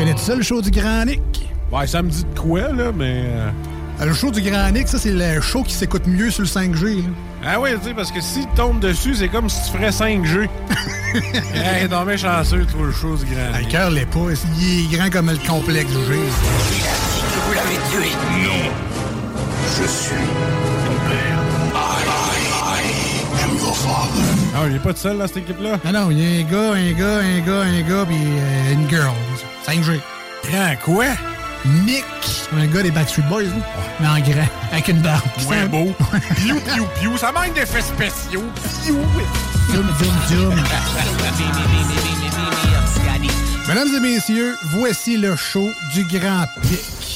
Tu connais ça le show du Grand Nick? Ouais, ça me dit de quoi, là, mais. euh, Le show du Grand Nick, ça c'est le show qui s'écoute mieux sur le 5G. là. Ah ouais, tu sais, parce que s'il tombe dessus, c'est comme si tu ferais 5G. hey, non, mais chanceux, toi, le chose grand. Ah, Le cœur l'est pas, il est grand comme le complexe G. Vous l'avez tué Non. Je suis ton père. I, I, I am your father. Ah, il est pas de seul, là, cette équipe-là? Ah non, il y a un gars, un gars, un gars, un gars, puis euh, une girl. 5G. Grand quoi? Nick, un gars des Backstreet Boys, là. mais en grand, avec une barbe. Ouais, beau. Piou, piou, piou. Ça manque d'effets spéciaux. Piou. Zoom, zoom, zoom. Mesdames et messieurs, voici le show du Grand Pic.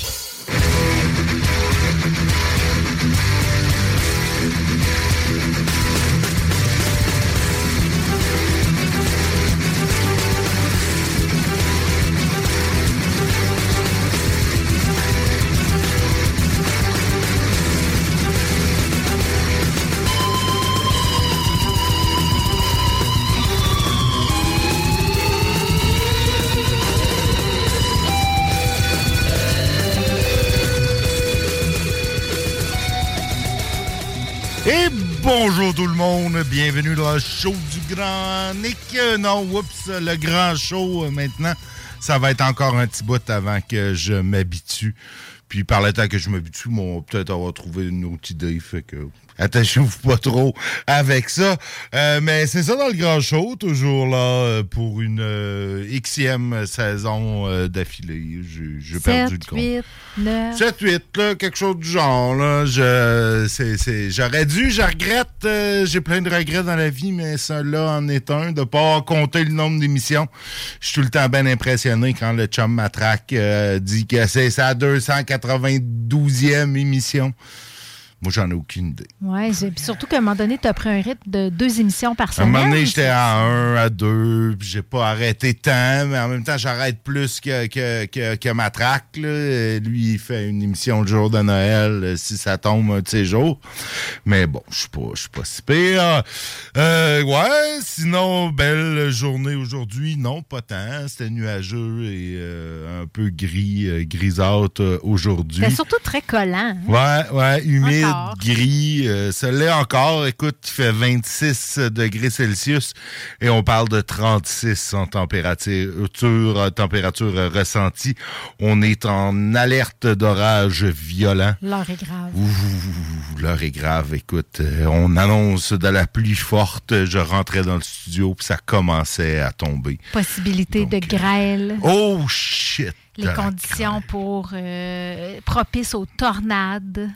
Tout le monde, bienvenue dans le show du Grand Nick. Euh, Non, oups, le grand show euh, maintenant, ça va être encore un petit bout avant que je m'habitue. Puis par le temps que je m'habitue, on va peut-être avoir trouvé une autre idée, fait que attachez-vous pas trop avec ça. Euh, mais c'est ça dans le grand show, toujours là euh, pour une euh, xème saison euh, d'affilée. J'ai perdu le 7, compte. 8, 9. 7, 8, là, quelque chose du genre. Là. Je, c'est, c'est, j'aurais dû, je regrette, euh, j'ai plein de regrets dans la vie, mais ça là en est un, de pas compter le nombre d'émissions. Je suis tout le temps bien impressionné quand le chum matraque euh, dit que c'est sa 292e émission. Moi, j'en ai aucune idée. Puis surtout qu'à un moment donné, tu as pris un rythme de deux émissions par À un semaine. moment donné, j'étais à un, à deux, puis j'ai pas arrêté tant, mais en même temps, j'arrête plus que, que, que, que Matraque. Là. Lui, il fait une émission le jour de Noël, euh, si ça tombe un de ces jours. Mais bon, je suis pas, je suis pas si pire. Euh, ouais, sinon, belle journée aujourd'hui. Non, pas tant. C'était nuageux et euh, un peu gris, euh, grisâtre aujourd'hui. C'était surtout très collant. hein? Ouais, ouais, humide, Gris. euh, ça l'est encore. Écoute, il fait 26 degrés Celsius et on parle de 36 en température, euh, température euh, ressentie. On est en alerte d'orage violent. L'heure est grave. Ouh, l'heure est grave. Écoute, euh, on annonce de la pluie forte. Je rentrais dans le studio puis ça commençait à tomber. Possibilité de grêle. Oh shit! Les conditions pour euh, propices aux tornades.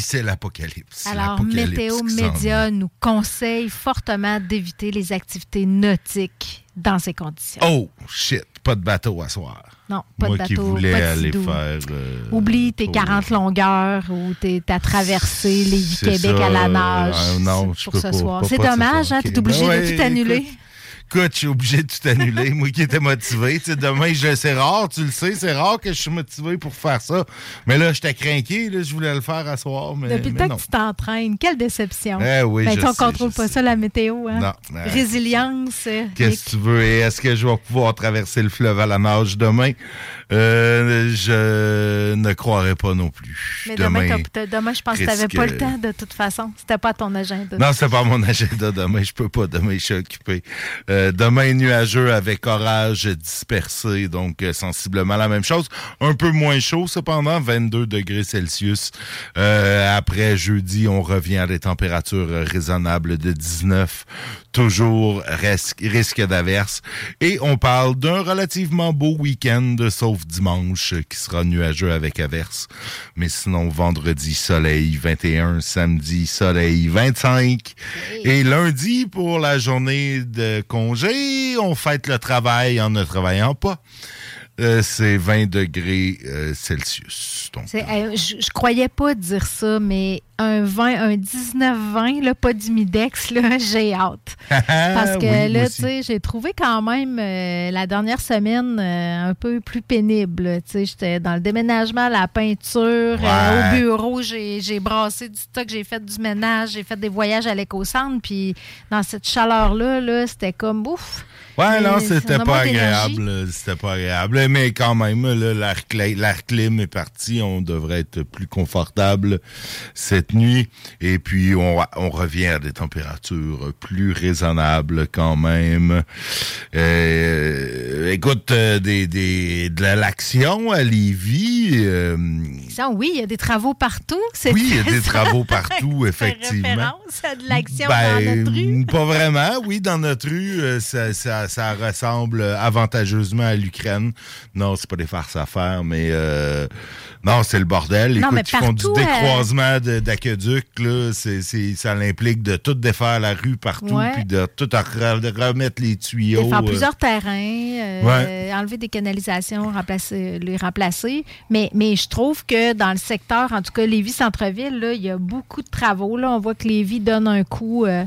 C'est l'apocalypse. Alors, Météo qui Média nous conseille fortement d'éviter les activités nautiques dans ces conditions. Oh, shit, pas de bateau à soir. Non, pas Moi de qui bateau, voulais pas de aller faire. euh, Oublie tes pour- 40 longueurs ou tes- ta traversée Lévis-Québec ça, à la nage euh, non, je pour peux ce pas- soir. C'est dommage, hein? Ok. T'es obligé Ben de tout annuler. écoute, Écoute, je suis obligé de tout annuler. Moi qui étais motivé. Tu sais, demain, je- c'est rare, tu le sais, c'est rare que je suis motivé pour faire ça. Mais là, j'étais craqué, là, je voulais le faire à soir. Mais, Depuis le temps que tu t'entraînes, quelle déception. Eh oui, Ben, je qu'on sais, contrôle je pas sais. ça, la météo. Hein? Non, euh, Résilience. Qu'est-ce que tu veux? Et est-ce que je vais pouvoir traverser le fleuve à la nage demain? Euh, je ne croirais pas non plus. Mais demain, demain, je pense que tu n'avais pas le temps de toute façon. C'était pas ton agenda. Non, c'est pas mon agenda demain. Je peux pas. Demain, je suis occupé. Euh, demain, nuageux avec orage dispersé. Donc, euh, sensiblement la même chose. Un peu moins chaud, cependant. 22 degrés Celsius. Euh, après jeudi, on revient à des températures euh, raisonnables de 19. Toujours risque d'averse. Et on parle d'un relativement beau week-end, sauf dimanche, qui sera nuageux avec averse. Mais sinon, vendredi, soleil 21, samedi, soleil 25. Et lundi, pour la journée de congé, on fête le travail en ne travaillant pas. Euh, c'est 20 degrés euh, Celsius. Donc, euh, je, je croyais pas dire ça, mais un 20, un 19-20, là, pas d'humidex, là, j'ai hâte. Parce que Oui, là, tu sais, j'ai trouvé quand même la dernière semaine un peu plus pénible. là. J'étais dans le déménagement, la peinture, Ouais. au bureau, j'ai brassé du stock, j'ai fait du ménage, j'ai fait des voyages à l'éco-centre, puis dans cette chaleur-là, là, c'était comme ouf. Ouais, non, c'était ça pas agréable. euh, C'était pas agréable. Mais quand même, là, l'air clim est parti. On devrait être plus confortable cette nuit. Et puis, on, on revient à des températures plus raisonnables quand même. Euh, écoute, euh, des, des, de l'action à Lévis. euh, Ça, oui, il y a des travaux partout. oui, il y a des ça. travaux partout, effectivement. référence à de l'action Ben, dans notre rue. Pas vraiment. Oui, dans notre rue, euh, ça, ça, ça ressemble avantageusement à l'Ukraine. Non, c'est pas des farces à faire, mais euh, non, c'est le bordel. Non, Écoute, mais ils font du partout, euh, décroisement d'aqueducs. là. C'est, c'est, ça implique de tout défaire la rue partout, Ouais. puis de tout remettre les tuyaux. Faire euh. plusieurs terrains, euh, Ouais. enlever des canalisations, remplacer, les remplacer. Mais, mais je trouve que dans le secteur, en tout cas Lévis-Centreville, là, il y a beaucoup de travaux. Là. On voit que Lévis donne un coup euh,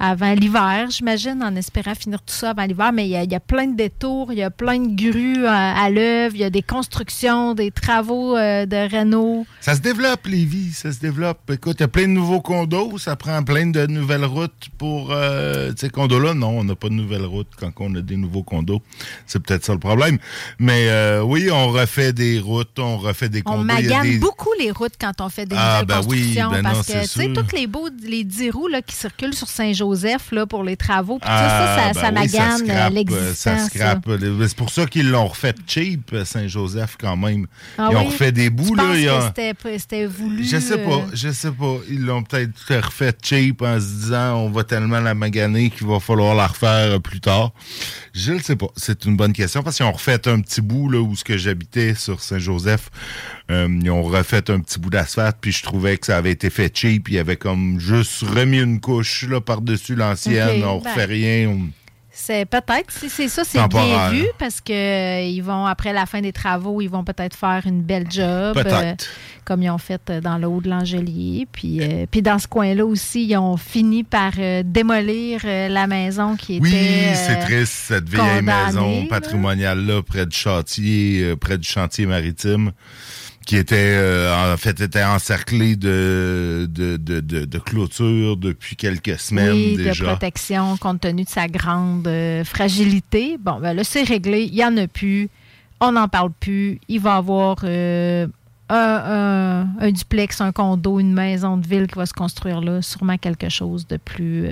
avant l'hiver, j'imagine, en espérant finir tout ça avant l'hiver. Mais il y, a, il y a plein de détours, il y a plein de grues à, à l'œuvre, il y a des constructions, des travaux euh, de réno. Ça se développe, Lévis, ça se développe. Écoute, il y a plein de nouveaux condos, ça prend plein de nouvelles routes pour euh, ces condos-là. Non, on n'a pas de nouvelles routes quand on a des nouveaux condos. C'est peut-être ça le problème. Mais euh, oui, on refait des routes, on refait des On condos. A magane des- beaucoup les routes quand on fait des Ah, nouvelles ben oui, constructions. ben non, parce que, tu sais, tous les beaux, les 10 roues là, qui circulent sur Saint-Joseph là, pour les travaux, puis Ah, ça, ça, ben ça oui, magane scrape, euh, euh. Ça euh, C'est pour ça qu'ils l'ont refait cheap, euh, Saint-Joseph, quand même. Ah Ils ont refait des Tu bouts, là. que c'était- voulu. Je sais pas, je sais pas. Ils l'ont peut-être refait cheap en se disant on va tellement la maganer qu'il va falloir la refaire plus tard. Je le sais pas. C'est une bonne question parce qu'ils ont refait un petit bout là où ce que j'habitais sur Saint-Joseph. Euh, ils ont refait un petit bout d'asphalte puis je trouvais que ça avait été fait cheap. Il y avait comme juste remis une couche là par-dessus l'ancienne. On ben. refait rien. On- C'est peut-être, si c'est ça, c'est bien vu parce que euh, ils vont, après la fin des travaux, ils vont peut-être faire une belle job. Euh, comme ils ont fait dans le haut de l'Angelier. Puis, puis dans ce coin-là aussi, ils ont fini par démolir la maison qui était. Oui, c'est triste, cette vieille maison là. patrimoniale-là près du chantier, près du chantier maritime, qui était euh, en fait était encerclée de, de, de, de, de clôture depuis quelques semaines oui, de déjà. protection compte tenu de sa grande euh, fragilité. Bon, ben là, c'est réglé. Il n'y en a plus. On n'en parle plus. Il va y avoir euh, un, un- un duplex, un condo, une maison de ville qui va se construire là. Sûrement quelque chose de plus,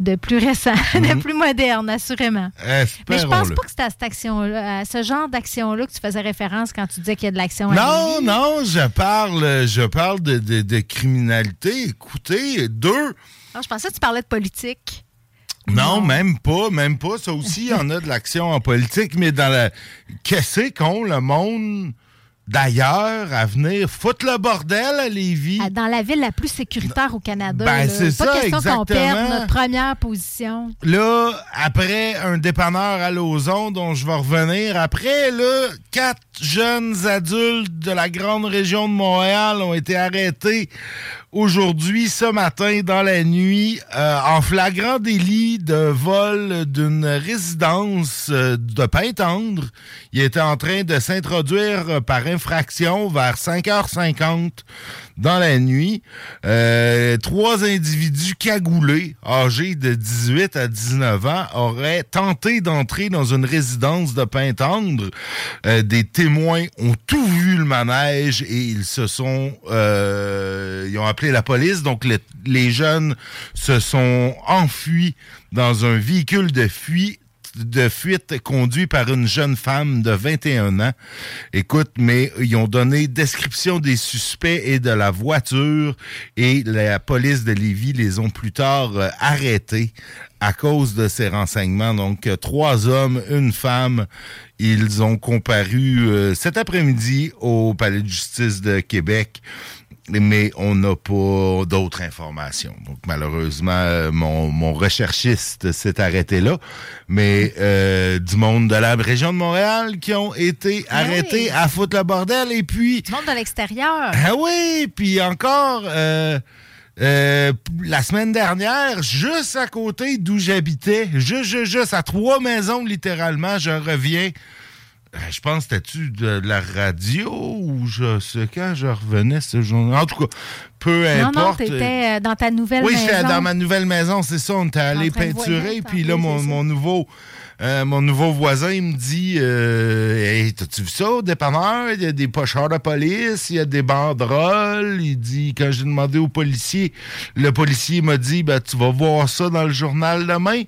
de plus récent, de Mhm. plus moderne, assurément. Mais je pense pas que c'était à cette action-là, à ce genre d'action-là que tu faisais référence quand tu disais qu'il y a de l'action à Non, non, je parle, je parle de, de, de criminalité. Écoutez, deux, Ah, je pensais que tu parlais de politique. Non, même pas, même pas. Ça aussi, il y en a de l'action en politique, mais dans la. Qu'est-ce qu'on, le monde? D'ailleurs, à venir foutre le bordel à Lévis? À- Dans la ville la plus sécuritaire au Canada. Ben, c'est pas ça, question qu'on perde notre première position. Là, après un dépanneur à Lauson dont je vais revenir, après, là, quatre jeunes adultes de la grande région de Montréal ont été arrêtés aujourd'hui, ce matin, dans la nuit, euh, en flagrant délit de vol d'une résidence euh, de Pintendre. Il était en train de s'introduire par infraction vers 5h50 dans la nuit. Euh, trois individus cagoulés, âgés de 18 à 19 ans, auraient tenté d'entrer dans une résidence de Pintendre. Euh, des témoins ont tout vu le manège et ils se sont... Euh, ils ont appelé la police. Donc, les jeunes se sont enfuis dans un véhicule de fuite de fuite conduit par une jeune femme de 21 ans. Écoute, mais ils ont donné description des suspects et de la voiture et la police de Lévis les ont plus tard euh, arrêtés à cause de ces renseignements. Donc, trois hommes, une femme, ils ont comparu euh, cet après-midi au Palais de justice de Québec mais on n'a pas d'autres informations. Donc, malheureusement, euh, mon, mon recherchiste s'est arrêté là. Mais euh, du monde de la région de Montréal qui ont été Ah arrêtés à foutre le bordel. Et puis... Du monde de l'extérieur. Ah oui! Puis encore... Euh, euh, la semaine dernière, juste à côté d'où j'habitais, juste, juste, juste à trois maisons littéralement, je reviens je pense, c'était-tu de la radio ou je sais quand je revenais ce jour En tout cas, peu non, importe. non, t'étais euh, dans ta nouvelle oui, maison. j'étais dans ma nouvelle maison, c'est ça. On était allé peinturer, puis là, mon, mon nouveau. Euh, mon nouveau voisin, il me dit euh, Hey, t'as-tu vu ça au dépanneur? Il y a des pocheurs de police, il y a des banderoles. Il dit, quand j'ai demandé au policier, le policier m'a dit ben, Tu vas voir ça dans le journal demain.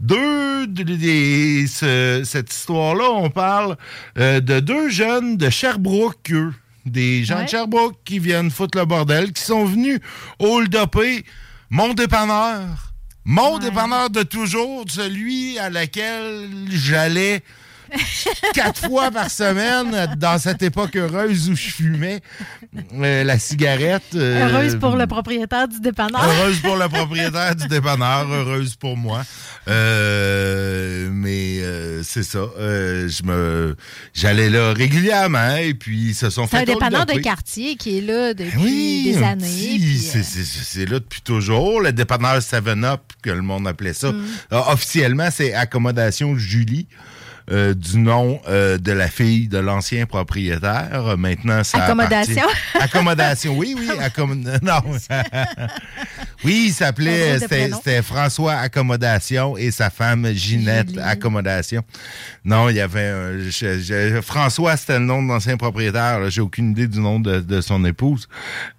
Deux, de- ce- cette histoire-là, on parle euh, de deux jeunes de Sherbrooke, eux. Des gens Ouais. de Sherbrooke qui viennent foutre le bordel, qui sont venus hold-upper mon dépanneur. Mon dépanneur de toujours, celui à laquelle j'allais quatre fois par semaine dans cette époque heureuse où je fumais euh, la cigarette. euh, Heureuse pour le propriétaire du dépanneur. Heureuse pour le propriétaire du dépanneur, heureuse pour moi. Euh, mais c'est ça. je me, j'allais là régulièrement et puis ils se sont C'est fait un dépanneur de quartier qui est là depuis Oui, des années. petit- puis, c'est- c'est c'est là depuis toujours. Le dépanneur 7-Up, que le monde appelait ça. Mm. Officiellement, c'est Accommodation Julie. Euh, du nom euh, de la fille de l'ancien propriétaire. Maintenant, ça Accommodation? appartient- Accommodation, oui, oui. Non. oui, il s'appelait, c'était François Accommodation et sa femme Ginette Julie. Accommodation. Non, il y avait un, je- je- François, c'était le nom de l'ancien propriétaire. J'ai aucune idée du nom de, de son épouse.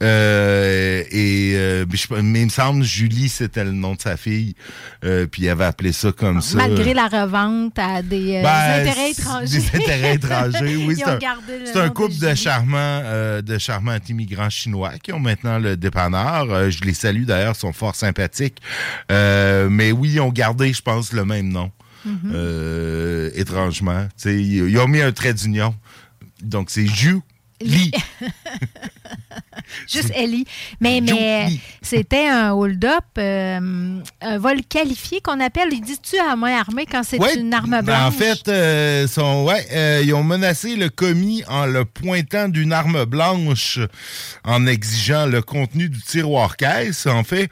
Euh, et mais, je- mais il me semble Julie, c'était le nom de sa fille. Puis il avait appelé ça comme ça. Malgré la revente à des, euh, Ben, intérêts c'est- étrangers. Des intérêts étrangers, oui. Ils C'est ont un, gardé le c'est un nom couple de charmants, euh, de charmants immigrants chinois qui ont maintenant le dépanneur. Euh, je les salue d'ailleurs, ils sont fort sympathiques. Euh, mais oui, ils ont gardé, je pense, le même nom. Mm-hmm. Étrangement. Ils, ils ont mis un trait d'union. Donc, c'est Juste Ellie. Mais, c'était un hold-up, euh, un vol qualifié qu'on appelle. Ils disent-tu à main armée quand c'est Ouais, une arme ben, blanche? En fait, euh, sont, ouais, euh, ils ont menacé le commis en le pointant d'une arme blanche en exigeant le contenu du tiroir caisse. En fait,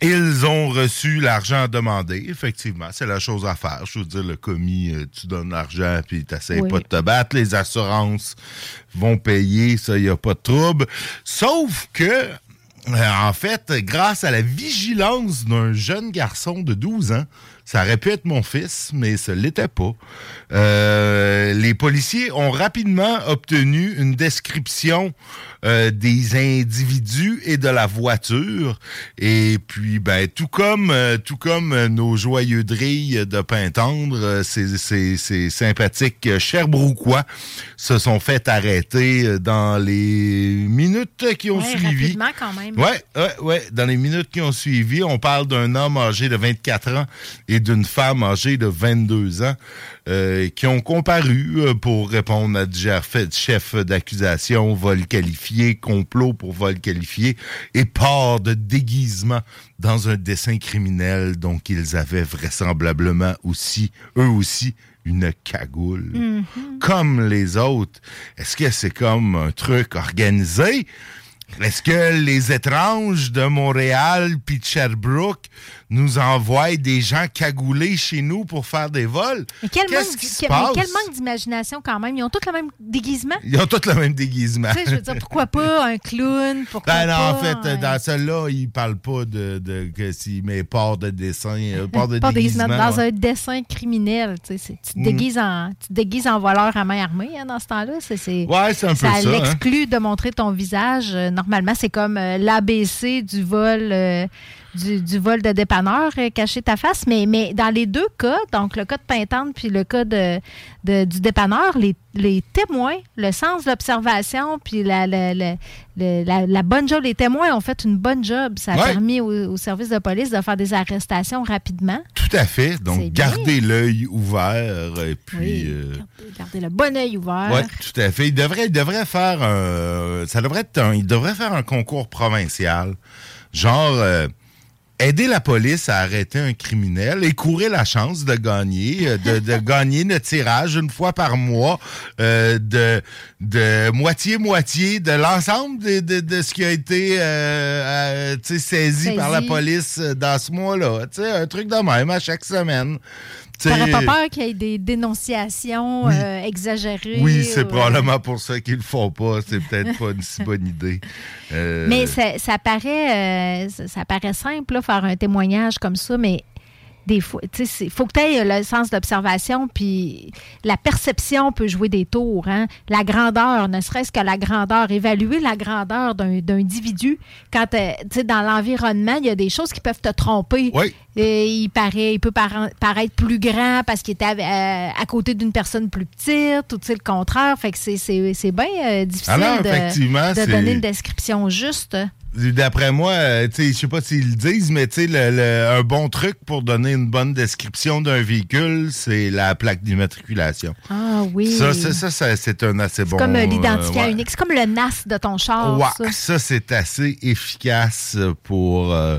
ils ont reçu l'argent demandé. Effectivement, c'est la chose à faire. Je veux dire, le commis, euh, tu donnes l'argent puis tu Oui. pas de te battre. Les assurances vont payer, ça, il n'y a pas de trouble. Sauf que, euh, en fait, grâce à la vigilance d'un jeune garçon de 12 ans, ça aurait pu être mon fils, mais ce l'était pas. Euh, les policiers ont rapidement obtenu une description euh, des individus et de la voiture. Et puis, ben, tout comme, euh, tout comme nos joyeux drilles de Pintendre, ces, ces, ces sympathiques Sherbrookois se sont fait arrêter dans les minutes qui ont Ouais, suivi. rapidement quand même. Ouais, ouais, ouais. Dans les minutes qui ont suivi, on parle d'un homme âgé de 24 ans et d'une femme âgée de 22 ans euh, qui ont comparu euh, pour répondre à divers faits- chefs d'accusation, vol qualifié, complot pour vol qualifié et port de déguisement dans un dessin criminel. Donc, ils avaient vraisemblablement aussi, eux aussi, une cagoule, Mhm. comme les autres. Est-ce que c'est comme un truc organisé? Est-ce que les étranges de Montréal puis de Sherbrooke nous envoient des gens cagoulés chez nous pour faire des vols? Mais quel, Qu'est-ce manque, qui se quel- mais passe? quel manque d'imagination quand même? Ils ont tous le même déguisement. Ils ont tous le même déguisement. tu sais, je veux dire, pourquoi pas un clown? Pourquoi Ben non, pas en fait, dans celle-là, il parle pas de, de que s'il met port de dessin, euh, port de déguisement. dans ouais. un dessin criminel. Tu, sais, c'est- tu te Mm. déguises en, tu te déguises en voleur à main armée hein, dans ce temps-là. C'est, c'est- Ouais, c'est un peu ça. hein. l'exclut de montrer ton visage. Euh, Normalement, c'est comme euh, l'ABC du vol. euh, du, du vol de dépanneur, euh, cacher ta face. Mais, mais dans les deux cas, donc le cas de Pintante puis le cas de, de- du dépanneur, les, les témoins, le sens de l'observation puis la, la, la, la- bonne job, les témoins ont fait une bonne job. Ça a Ouais. permis au, au service de police de faire des arrestations rapidement. Tout à fait. Donc, bien. gardez l'œil ouvert et puis. Oui, euh, gardez, gardez le bon œil ouvert. Ouais, tout à fait. Il devrait, il devrait faire un, ça devrait être un, il devrait faire un concours provincial, genre euh, aider la police à arrêter un criminel et courir la chance de gagner, euh, de, de gagner le tirage une fois par mois euh, de de moitié moitié de l'ensemble de, de, de ce qui a été euh, saisi, Saisi. par la police dans ce mois-là. Un truc de même à chaque semaine. T'aurais pas peur qu'il y ait des dénonciations Oui. euh, exagérées? Oui, c'est ou, euh, probablement pour ça qu'ils le font pas. C'est peut-être pas une si bonne idée. Euh, Mais ça, ça paraît, euh, ça, ça paraît simple, là, faire un témoignage comme ça, mais des fois, tu sais, il faut que tu aies le sens d'observation, puis la perception peut jouer des tours. Hein? La grandeur, ne serait-ce que la grandeur, évaluer la grandeur d'un individu. Quand, euh, tu sais, dans l'environnement, il y a des choses qui peuvent te tromper. Oui. Et il, paraît, il peut para- paraître plus grand parce qu'il était à, à- côté d'une personne plus petite, ou tu sais, le contraire. Fait que c'est- bien euh, difficile Alors, de, donner une description juste. D'après moi, euh, tu sais, je sais pas s'ils le disent, mais tu sais, le- le- un bon truc pour donner une bonne description d'un véhicule, c'est la plaque d'immatriculation. Ah oui. Ça, ça, ça, ça, c'est un assez bon. C'est comme euh, euh, l'identifiant ouais. unique. C'est comme le NAS de ton char. Ouais, ça. ça, c'est assez efficace pour, euh,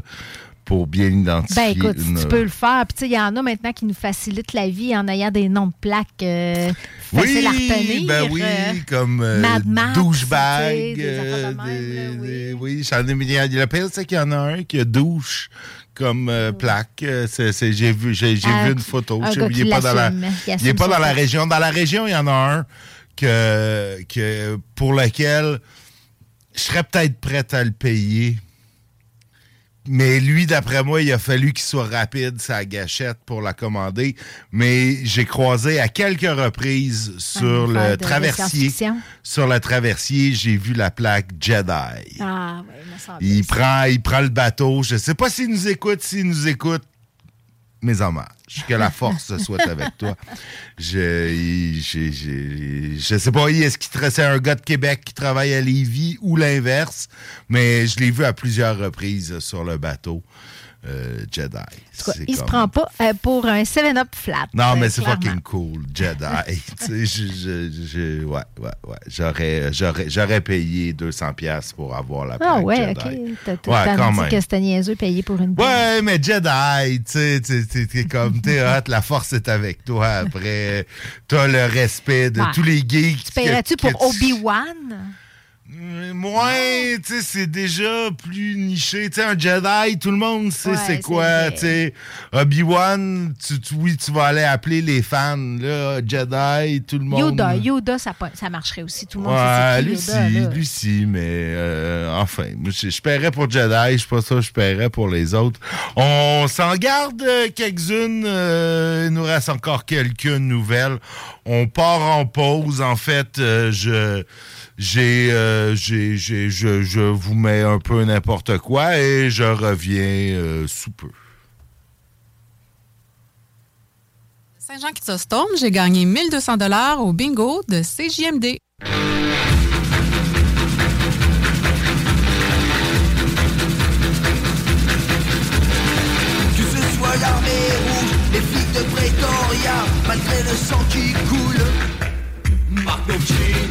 pour bien identifier. Ben écoute, si tu peux le faire. Puis tu sais, il y en a maintenant qui nous facilitent la vie en ayant des noms de plaques euh, faciles à retenir. Ben oui, comme euh, Mad Max, douchebag. euh, oui. oui, j'en ai a- Le pire, c'est qu'il y en a un qui a douche comme euh, plaque. Euh, c'est- c'est- J'ai vu, j'ai, j'ai vu une photo. un Je il qui est pas dans la. Il est pas dans la fait. région. Dans la région, il y en a un que, que pour lequel je serais peut-être prêt à le payer. Mais lui, d'après moi, il a fallu qu'il soit rapide sa gâchette pour la commander. Mais j'ai croisé à quelques reprises sur le traversier. Sur le traversier, j'ai vu la plaque Jedi. Ah. Il prend, il prend le bateau. Je sais pas s'il nous écoute. S'il nous écoute, mes hommages. Que la force soit avec toi. Je, j'ai- j'ai- je sais pas, est-ce qu'il c'est un gars de Québec qui travaille à Lévis ou l'inverse, mais je l'ai vu à plusieurs reprises sur le bateau euh, Jedi. Cas, il se prend pas euh, pour un 7-up flat. non, euh, mais c'est fucking cool, Jedi. Tu sais, je, je- je- ouais, ouais, ouais. J'aurais, j'aurais, j'aurais payé 200 pièces pour avoir la plaque Ah ouais, Jedi. OK. T'as tout Ouais, quand dit même. que c'était niaiseux payé pour une Ouais, mais Jedi, tu sais, t'es- comme, t'es hot, la force est avec toi. Après, t'as le respect de Ouais. tous les geeks. Tu paierais-tu pour Obi-Wan? Moins, tu sais, c'est déjà plus niché. Tu sais, un Jedi, tout le monde sait Ouais, c'est quoi. Tu sais, Obi-Wan, tu, tu- oui, tu vas aller appeler les fans. Là, Jedi, tout le monde. Yoda, Yoda, ça, ça marcherait aussi. Tout le monde Ouais, sait c'est Yoda. lui si, mais euh, enfin, je, je paierais pour Jedi, je sais pas ça, je paierais pour les autres. On s'en garde quelques-unes, euh, il nous reste encore quelques nouvelles. On part en pause, en fait, euh, je... J'ai, euh, j'ai, j'ai- je, je vous mets un peu n'importe quoi et je reviens euh, sous peu. Saint-Jean-Chrysostome, j'ai gagné 1200 dollars au bingo de CJMD. Que ce soit l'armée rouge, les flics de Pretoria, malgré le sang qui coule. Marcovcina, Marcovcina,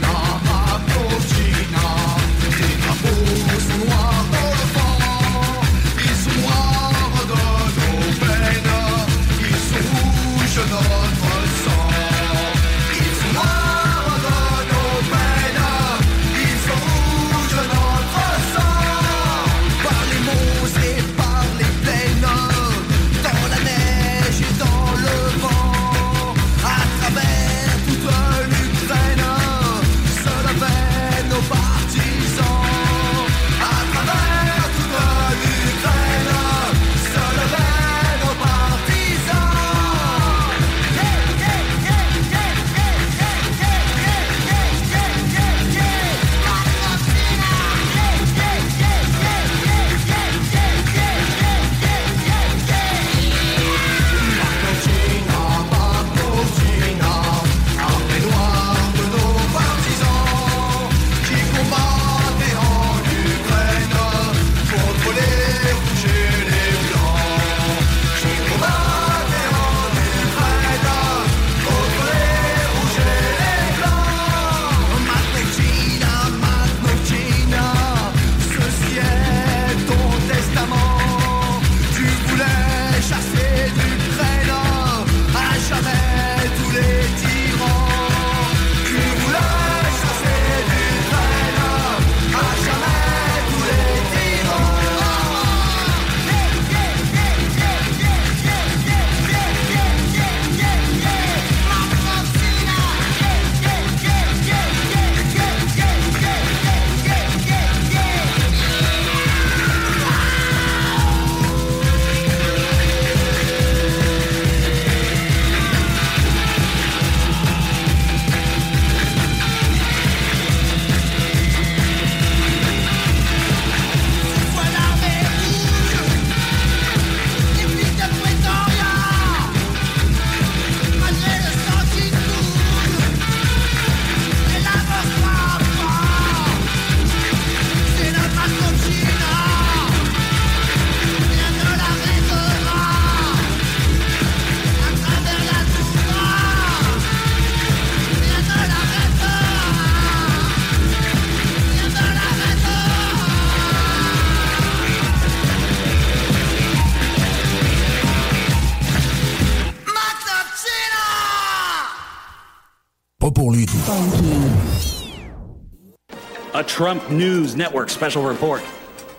Trump News Network special report.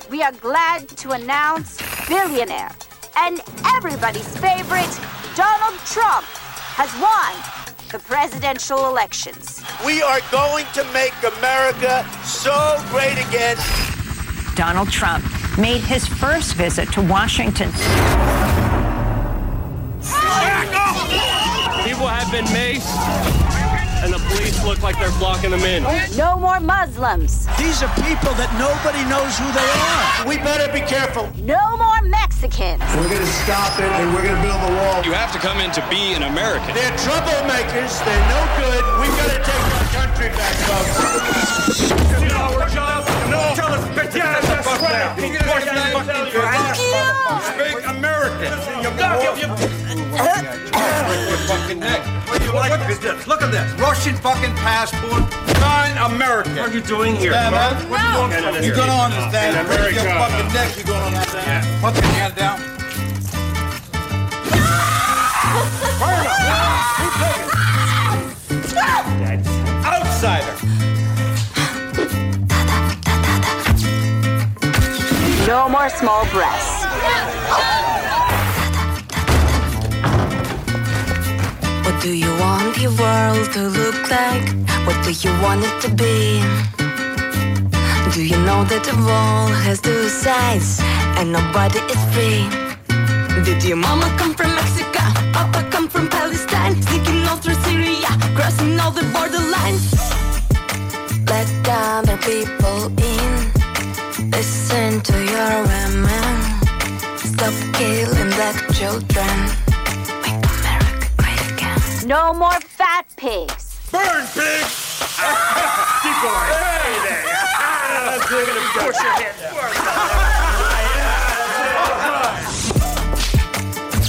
We are glad to announce billionaire and everybody's favorite, Donald Trump, has won the presidential elections. We are going to make America so great again. Donald Trump made his first visit to Washington. People have been maced, and the police look like they're blocking them in. No more Muslims. These are people that nobody knows who they are. We better be careful. No more Mexicans. We're going to stop it and we're going to build a wall. You have to come in to be an American. They're troublemakers. They're no good. We've got to take our country back, folks. our job? No. Tell us, bitch, yeah, that's right. Speak American. You fucking neck. What do you like is this? Look at this. Russian fucking passport. Sign American. What are you doing here? Stand up. What are you doing? You're gonna understand. In Break your America. fucking neck. You're gonna understand. Put your hand down. Outsider. No more small breasts. do you want your world to look like? What do you want it to be? Do you know that the wall has two sides and nobody is free? Did your mama come from Mexico? Papa come from Palestine? Sneaking all through Syria, crossing all the borderlines. Let other people in. Listen to your women. Stop killing black children. No more fat pigs. Burn, pig! Keep going. Hey there. That's good. Push your head.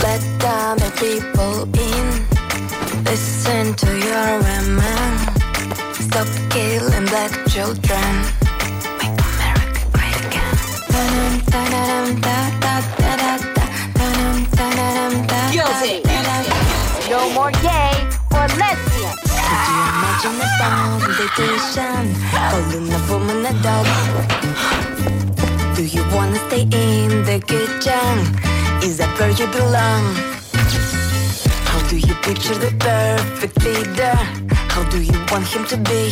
Let other people in. Listen to your women. Stop killing black children. Make America great again. Guilty. No more gay or lesbian. Could you imagine a bomb vacation? Calling a woman a dog. Do you wanna stay in the kitchen? Is that where you belong? How do you picture the perfect leader? How do you want him to be?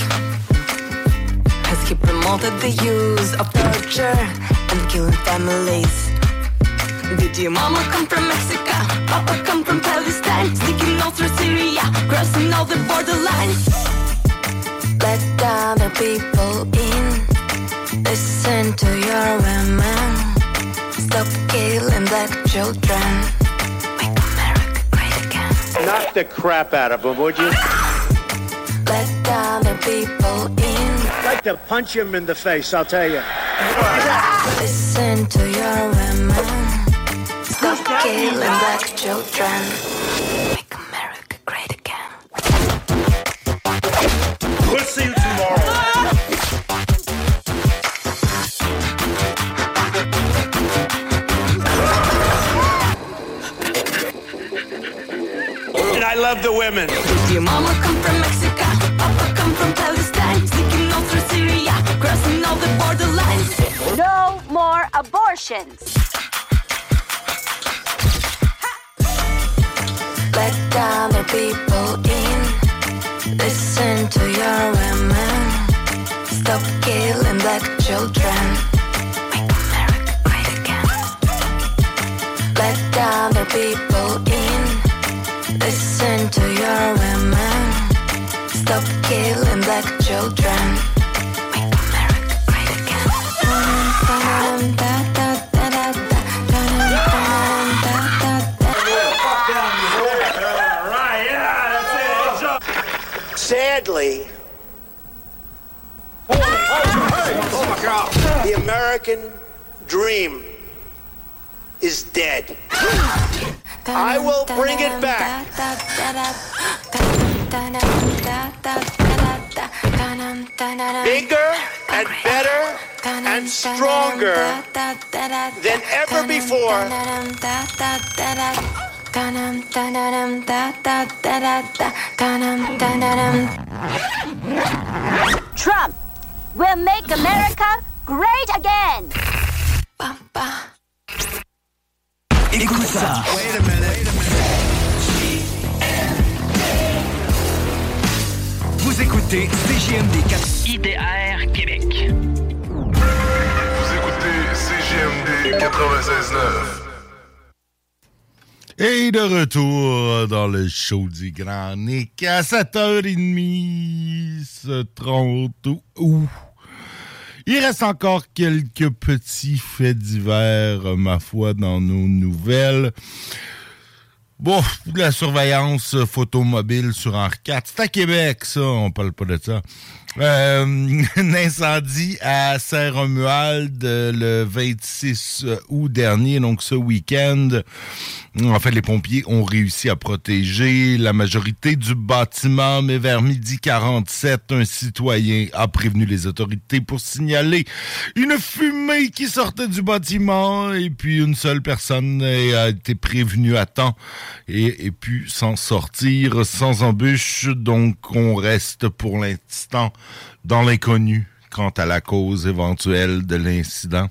Has he promoted the use of torture and killing families? Did your mama come from Mexico? Papa come from Palestine? Sneaking all through Syria, crossing all the borderlines. Let other people in. Listen to your women. Stop killing black children. Knock the crap out of him, would you? Let other people in. I'd like to punch him in the face, I'll tell you. Listen to your women. Stop killing black children. Make America great again. We'll see you tomorrow. And I love the women. Did your mama come from Mexico? Papa come from Palestine? Sneaking all through Syria, crossing all the borderlines. No more abortions. People in. Listen to your women. Stop killing black children. Make America great again. Let other people in. Listen to your women. Stop killing black children. The American dream is dead. I will bring it back. Bigger and better and stronger than ever before. Trump will make America great again. Écoute ça. Vous écoutez CGMD 4 IDR Québec. Vous écoutez CGMD 96.9. Et de retour dans le show du Grand Nick à 7h30, ce 30 août. Il reste encore quelques petits faits divers, ma foi, dans nos nouvelles. Bon, la surveillance photomobile sur Henri IV, c'est à Québec, ça, on parle pas de ça. Euh, un incendie à Saint-Romuald le 26 août dernier, donc ce week-end. En fait, les pompiers ont réussi à protéger la majorité du bâtiment, mais vers midi 47, un citoyen a prévenu les autorités pour signaler une fumée qui sortait du bâtiment et puis une seule personne a été prévenue à temps et, et pu s'en sortir sans embûche. Donc, on reste pour l'instant dans l'inconnu quant à la cause éventuelle de l'incident.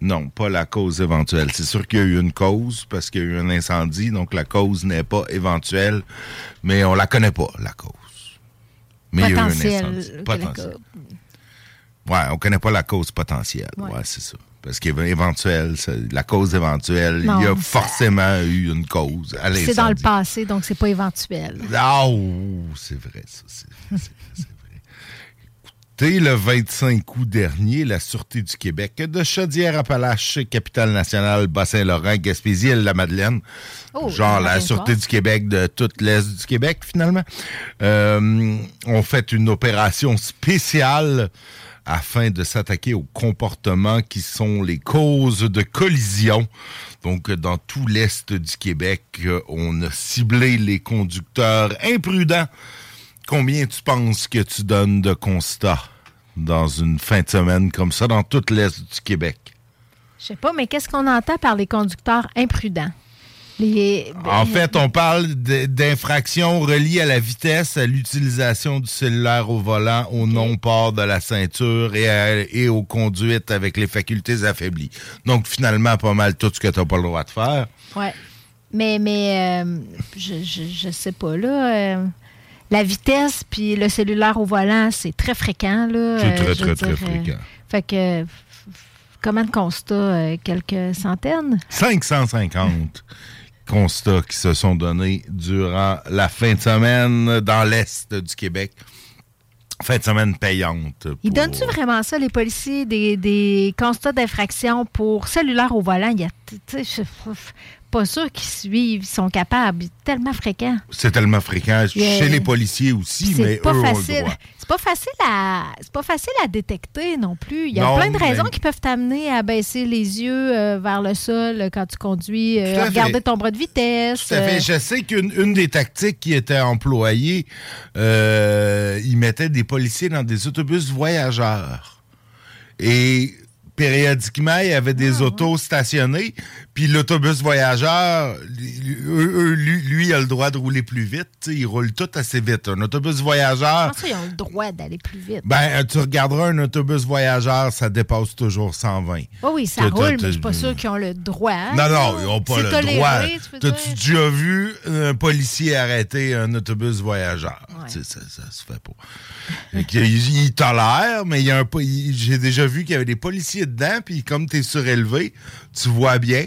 Non, pas la cause éventuelle. C'est sûr qu'il y a eu une cause parce qu'il y a eu un incendie, donc la cause n'est pas éventuelle, mais on la connaît pas, la cause. Mais il y a eu un incendie. Potentiel. Ouais, on connaît pas la cause potentielle. Ouais, c'est ça. Parce qu'éventuelle, la cause éventuelle, Non, il y a forcément eu une cause à C'est dans le passé, donc c'est pas éventuel. Ah, oh, c'est vrai, ça. C'est Écoutez, le 25 août dernier, la Sûreté du Québec de Chaudière-Appalaches, capitale nationale, Bas-Saint-Laurent, Gaspésie, et la Madeleine, Oh, genre la Sûreté du Québec de toute l'Est du Québec, finalement, euh, ont fait une opération spéciale afin de s'attaquer aux comportements qui sont les causes de collision. Donc, dans tout l'Est du Québec, euh, on a ciblé les conducteurs imprudents. Combien tu penses que tu donnes de constats dans une fin de semaine comme ça dans toute l'Est du Québec? Je sais pas, mais qu'est-ce qu'on entend par les conducteurs imprudents? Les, En fait, on parle d'infractions reliées à la vitesse, à l'utilisation du cellulaire au volant, au non-port de la ceinture et, à- et aux conduites avec les facultés affaiblies. Donc, finalement, pas mal tout ce que tu n'as pas le droit de faire. Ouais. Mais, mais euh, je, je, je sais pas, là. euh, la vitesse puis le cellulaire au volant, c'est très fréquent, là. C'est euh, très, veux très, très euh, fréquent. fait que, comment de constats? euh, quelques centaines? 550 constats qui se sont donnés durant la fin de semaine dans l'Est du Québec. Fin de semaine payante. Ils donnent-tu vraiment ça, les policiers, des, des constats d'infraction pour cellulaire au volant? Il y a, tu sais, pas sûr qu'ils suivent, ils sont capables. C'est tellement fréquent. C'est tellement fréquent Yeah. chez les policiers aussi, mais C'est pas eux ont le facile. C'est pas facile à c'est pas facile à détecter non plus. Il y a Non, plein de raisons mais- qui peuvent t'amener à baisser les yeux euh, vers le sol quand tu conduis, euh, à regarder fait. ton bras de vitesse. Tout à fait. euh, Je sais qu'une une des tactiques qui était employée, euh, ils mettaient des policiers dans des autobus voyageurs. Et périodiquement, il y avait des Ah, autos stationnées, puis l'autobus voyageur, lui, lui, lui, il a le droit de rouler plus vite. Il roule tout assez vite. Un autobus voyageur, je pense qu'ils ont le droit d'aller plus vite. ben, tu regarderas un autobus voyageur, ça dépasse toujours 120. Oh oui, ça roule, mais je suis pas sûr qu'ils ont le droit. hein, non, non, ils n'ont pas le toléré, droit. T'as-tu déjà vu un policier arrêter un autobus voyageur? Ça, ça se fait pas. Il, il tolère, mais il y a un j'ai déjà vu qu'il y avait des policiers dedans, puis comme tu es surélevé, tu vois bien,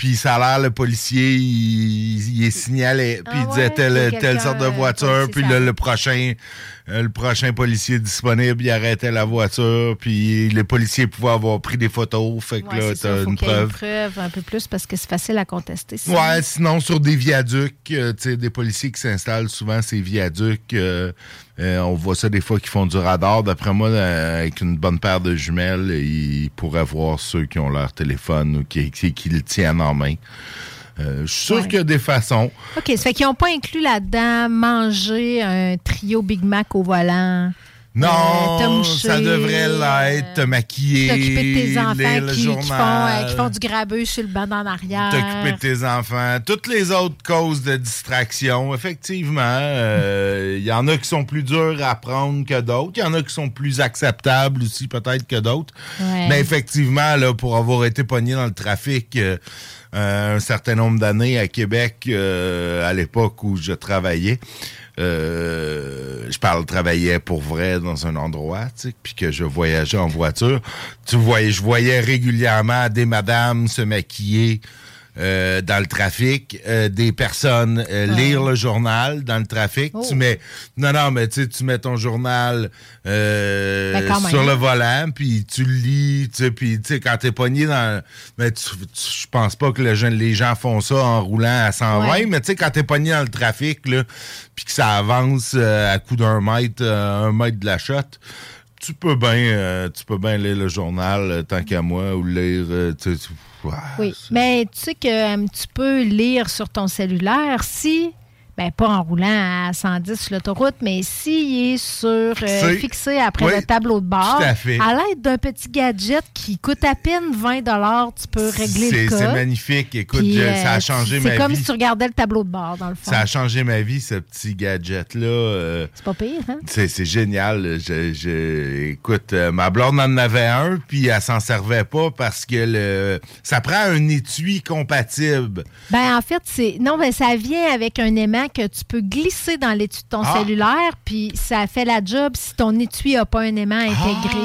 puis ça a l'air, le policier, il, il est signalé, puis Ah il disait ouais, telle, telle sorte de euh, voiture, policier, puis ça le, le prochain... euh, Le prochain policier disponible, il arrêtait la voiture, puis les policiers pouvaient avoir pris des photos. Fait que Ouais, là, t'as une y ait preuve. preuve un peu plus parce que c'est facile à contester. sinon. Ouais, sinon sur des viaducs, euh, tu sais, des policiers qui s'installent souvent ces viaducs, euh, euh, on voit ça des fois qui font du radar. D'après moi, euh, avec une bonne paire de jumelles, ils pourraient voir ceux qui ont leur téléphone ou qui, qui, qui le tiennent en main. Euh, je suis sûr Ouais. qu'il y a des façons. OK, ça fait qu'ils n'ont pas inclus là-dedans manger un trio Big Mac au volant. Non, te moucher, ça devrait l'être, te maquiller, t'occuper de tes enfants le qui, qui font, euh, qui font du grabuge sur le banc en arrière. T'occuper de tes enfants. Toutes les autres causes de distraction, effectivement, euh, il y en a qui sont plus dures à prendre que d'autres. Il y en a qui sont plus acceptables aussi, peut-être, que d'autres. Ouais. Mais effectivement, là, pour avoir été pogné dans le trafic euh, un certain nombre d'années à Québec, euh, à l'époque où je travaillais, euh, je parle travaillais pour vrai dans un endroit, puis que je voyageais en voiture. Tu voyais, je voyais régulièrement des madames se maquiller euh, dans le trafic, euh, des personnes euh, Ouais. lire le journal dans le trafic. Oh. Tu mets, non non, mais tu tu mets ton journal Ben, sur le volant, puis tu le lis, tu puis tu sais, quand t'es pogné dans, mais tu, tu- je pense pas que le jeune- les gens font ça en roulant à 120, Ouais. mais tu sais, quand t'es pogné dans le trafic, là, puis que ça avance à coup d'un mètre, un mètre de la shot, tu peux bien, tu peux bien lire le journal tant qu'à moi ou lire, tu tu- Oui, mais tu sais que tu peux lire sur ton cellulaire si, ben pas en roulant à 110 sur l'autoroute, mais s'il est sur euh, Fixé. après Oui, le tableau de bord, à l'aide d'un petit gadget qui coûte à peine 20 tu peux régler c'est le c'est cas. magnifique. Écoute, Puis, euh, ça a changé C'est ma comme vie. si tu regardais le tableau de bord, dans le fond. Ça a changé ma vie, ce petit gadget-là. euh, C'est pas pire, hein? C'est c'est génial. Je, je- écoute, ma blonde en avait un, puis elle s'en servait pas parce que le, ça prend un étui compatible. Ben en fait, c'est non, mais ça vient avec un aimant que tu peux glisser dans l'étui de ton Ah! cellulaire, puis ça fait la job si ton étui n'a pas un aimant intégré.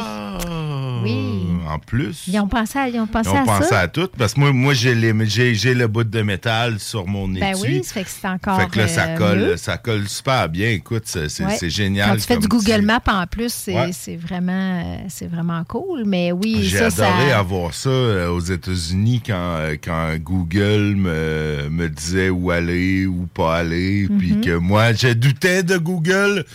Oui. En plus. Ils ont pensé à, ils ont pensé Ils ont à pensé ça. à tout. Parce que moi, moi j'ai le bout de métal sur mon étui. Ben oui, ça fait que c'est encore. Fait que là, ça euh, colle, mieux. ça colle super bien. Écoute, c'est Ouais. génial. Quand tu fais du Google Maps en plus, c'est Ouais. vraiment, c'est vraiment cool. Mais oui, J'ai adoré ça. avoir ça euh, aux États-Unis quand, quand Google me, me disait où aller, où pas aller, puis Mhm. que moi, je doutais de Google.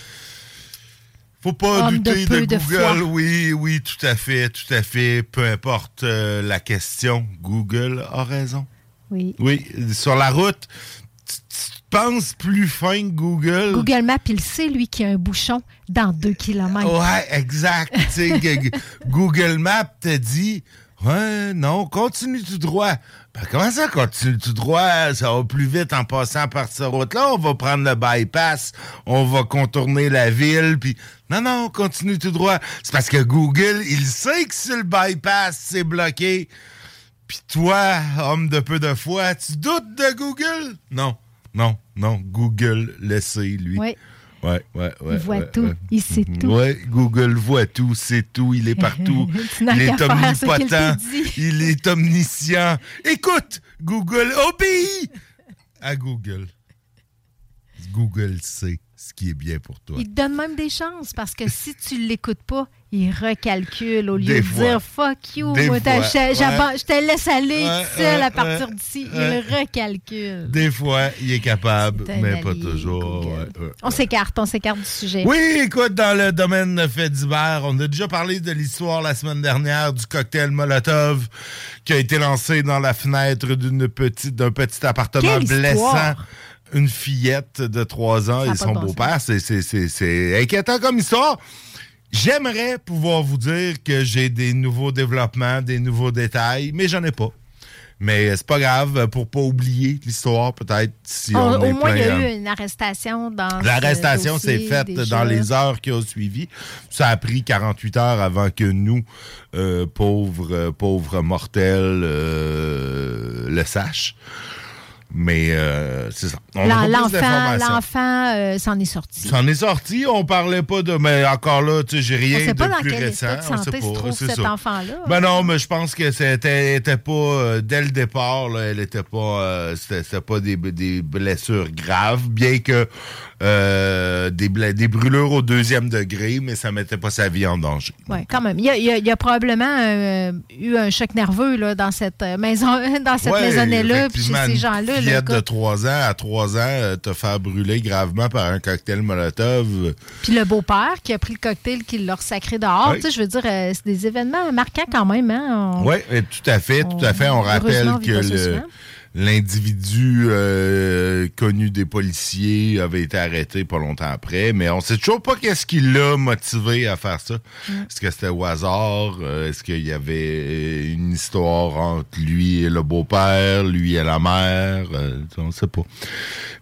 Faut pas Homme douter de, Google. oui, oui, tout à fait, tout à fait. Peu importe euh, la question, Google a raison. Oui. Oui, sur la route, tu, tu penses plus fin que Google. Google Maps, il sait, lui, qu'il y a un bouchon dans deux kilomètres. Ouais, exact. Google Maps te dit Ouais, non, continue tout droit. Ben, comment ça, continue tout droit? Ça va plus vite en passant par cette route-là? On va prendre le bypass, on va contourner la ville, puis non, non, continue tout droit. C'est parce que Google, il sait que sur le bypass, c'est bloqué. Puis toi, homme de peu de foi, tu doutes de Google? Non, non, non. Google le sait, lui. Oui. Ouais, ouais, ouais. Il voit tout, il sait tout. Ouais, Google voit tout, sait tout, il est partout. Il est omnipotent, te dit. il est omniscient. Écoute, Google obéit à Google. Google sait ce qui est bien pour toi. Il te donne même des chances parce que si tu ne l'écoutes pas, il recalcule au lieu Des de fois. dire fuck you, moi, fois, je, j'aban- ouais. je te laisse aller Ouais, tout seul ouais, à partir d'ici. Il recalcule. Des fois, il est capable, mais pas toujours. On s'écarte, on s'écarte du sujet. Oui, écoute, dans le domaine de faits divers, on a déjà parlé de l'histoire la semaine dernière du cocktail Molotov qui a été lancé dans la fenêtre d'une petite, d'un petit appartement Quelle blessant histoire! Une fillette de 3 ans et son beau-père. C'est, inquiétant comme histoire. J'aimerais pouvoir vous dire que j'ai des nouveaux développements, des nouveaux détails, mais j'en ai pas. Mais c'est pas grave, pour pas oublier l'histoire, peut-être, si on, On- est au moins, il y a eu une arrestation dans. L'arrestation s'est faite déjà. dans les heures qui ont suivi. Ça a pris 48 heures avant que nous, euh, pauvres, euh, pauvres mortels, euh, le sachions. Mais euh, c'est ça. On L'enfant, l'enfant euh, s'en est sorti. S'en est sorti, on parlait pas de. Mais encore là, tu sais, j'ai On rien sait de pas dans plus quel récent. état de on santé se trouve cet enfant-là. Ben non, mais je pense que c'était était pas euh, dès le départ, là, elle était pas euh, c'était pas des, des blessures graves, bien que euh, des, brûlures au deuxième degré, mais ça mettait pas sa vie en danger. Oui, quand même. Il y a, il y probablement euh, eu un choc nerveux là, dans cette euh, maison, dans cette Ouais, maisonnée-là, puis chez ces une gens-là. là, fillette de. 3 ans à 3 ans, euh, te faire brûler gravement par un cocktail Molotov. Puis le beau-père qui a pris le cocktail, qui l'a sacré dehors. Oui. Tu sais, je veux dire, c'est des événements marquants quand même. Hein? Oui, tout à fait, tout à fait. On rappelle que le, l'individu euh, connu des policiers avait été arrêté pas longtemps après, mais on sait toujours pas qu'est-ce qui l'a motivé à faire ça. Est-ce que c'était au hasard? Euh, Est-ce qu'il y avait une histoire entre lui et le beau-père, lui et la mère? Euh, on sait pas.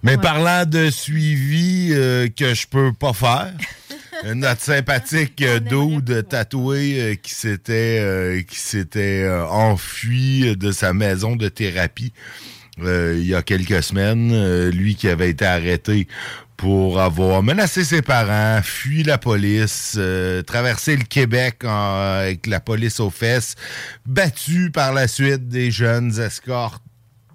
Mais parlant de suivi euh, que je peux pas faire, euh, notre sympathique euh, dude tatoué euh, qui s'était euh, qui s'était euh, enfui de sa maison de thérapie euh, il y a quelques semaines, euh, lui qui avait été arrêté pour avoir menacé ses parents, fui la police, euh, traversé le Québec avec la police aux fesses, battu par la suite des jeunes escortes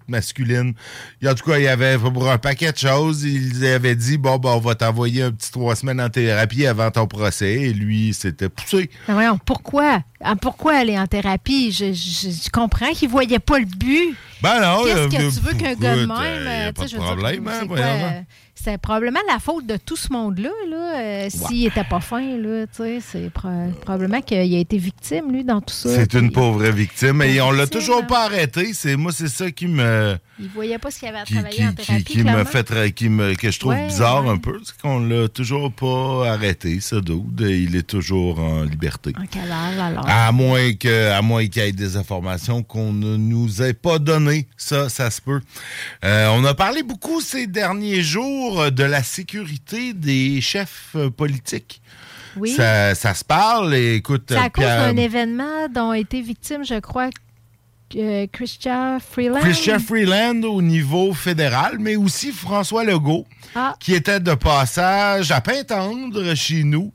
masculine. Et en tout cas, il y avait pour un paquet de choses. Il avait dit bon, ben, on va t'envoyer un petit trois semaines en thérapie avant ton procès. Et lui, c'était poussé. Mais voyons, pourquoi? Ah, pourquoi aller en thérapie? Je, je- je comprends qu'il voyait pas le but. Ben non, Qu'est-ce euh, que tu veux qu'un gars de même? euh, euh, tu sais, je veux dire, c'est probablement la faute de tout ce monde-là, là, euh, s'il était pas fin, là, c'est pro- probablement qu'il a été victime, lui, dans tout ça. C'est une pauvre victime. Et on l'a toujours hein. pas arrêté. C'est moi, c'est ça qui me Il voyait pas ce qu'il avait à qui, travailler qui- en qui- thérapie, qui me clairement. fait qui me que je trouve Ouais, bizarre ouais. un peu, c'est qu'on l'a toujours pas arrêté, ce dude. Il est toujours en liberté. En cavale, alors. À moins que, à moins qu'il y ait des informations qu'on ne nous ait pas données. Ça, ça se peut. Euh, on a parlé beaucoup ces derniers jours de la sécurité des chefs politiques. Oui. Ça, ça se parle. Et écoute, C'est à cause d'un événement dont a été victime, je crois, euh, Christian Freeland. Christian Freeland au niveau fédéral, mais aussi François Legault, Ah. qui était de passage à Pintendre chez nous.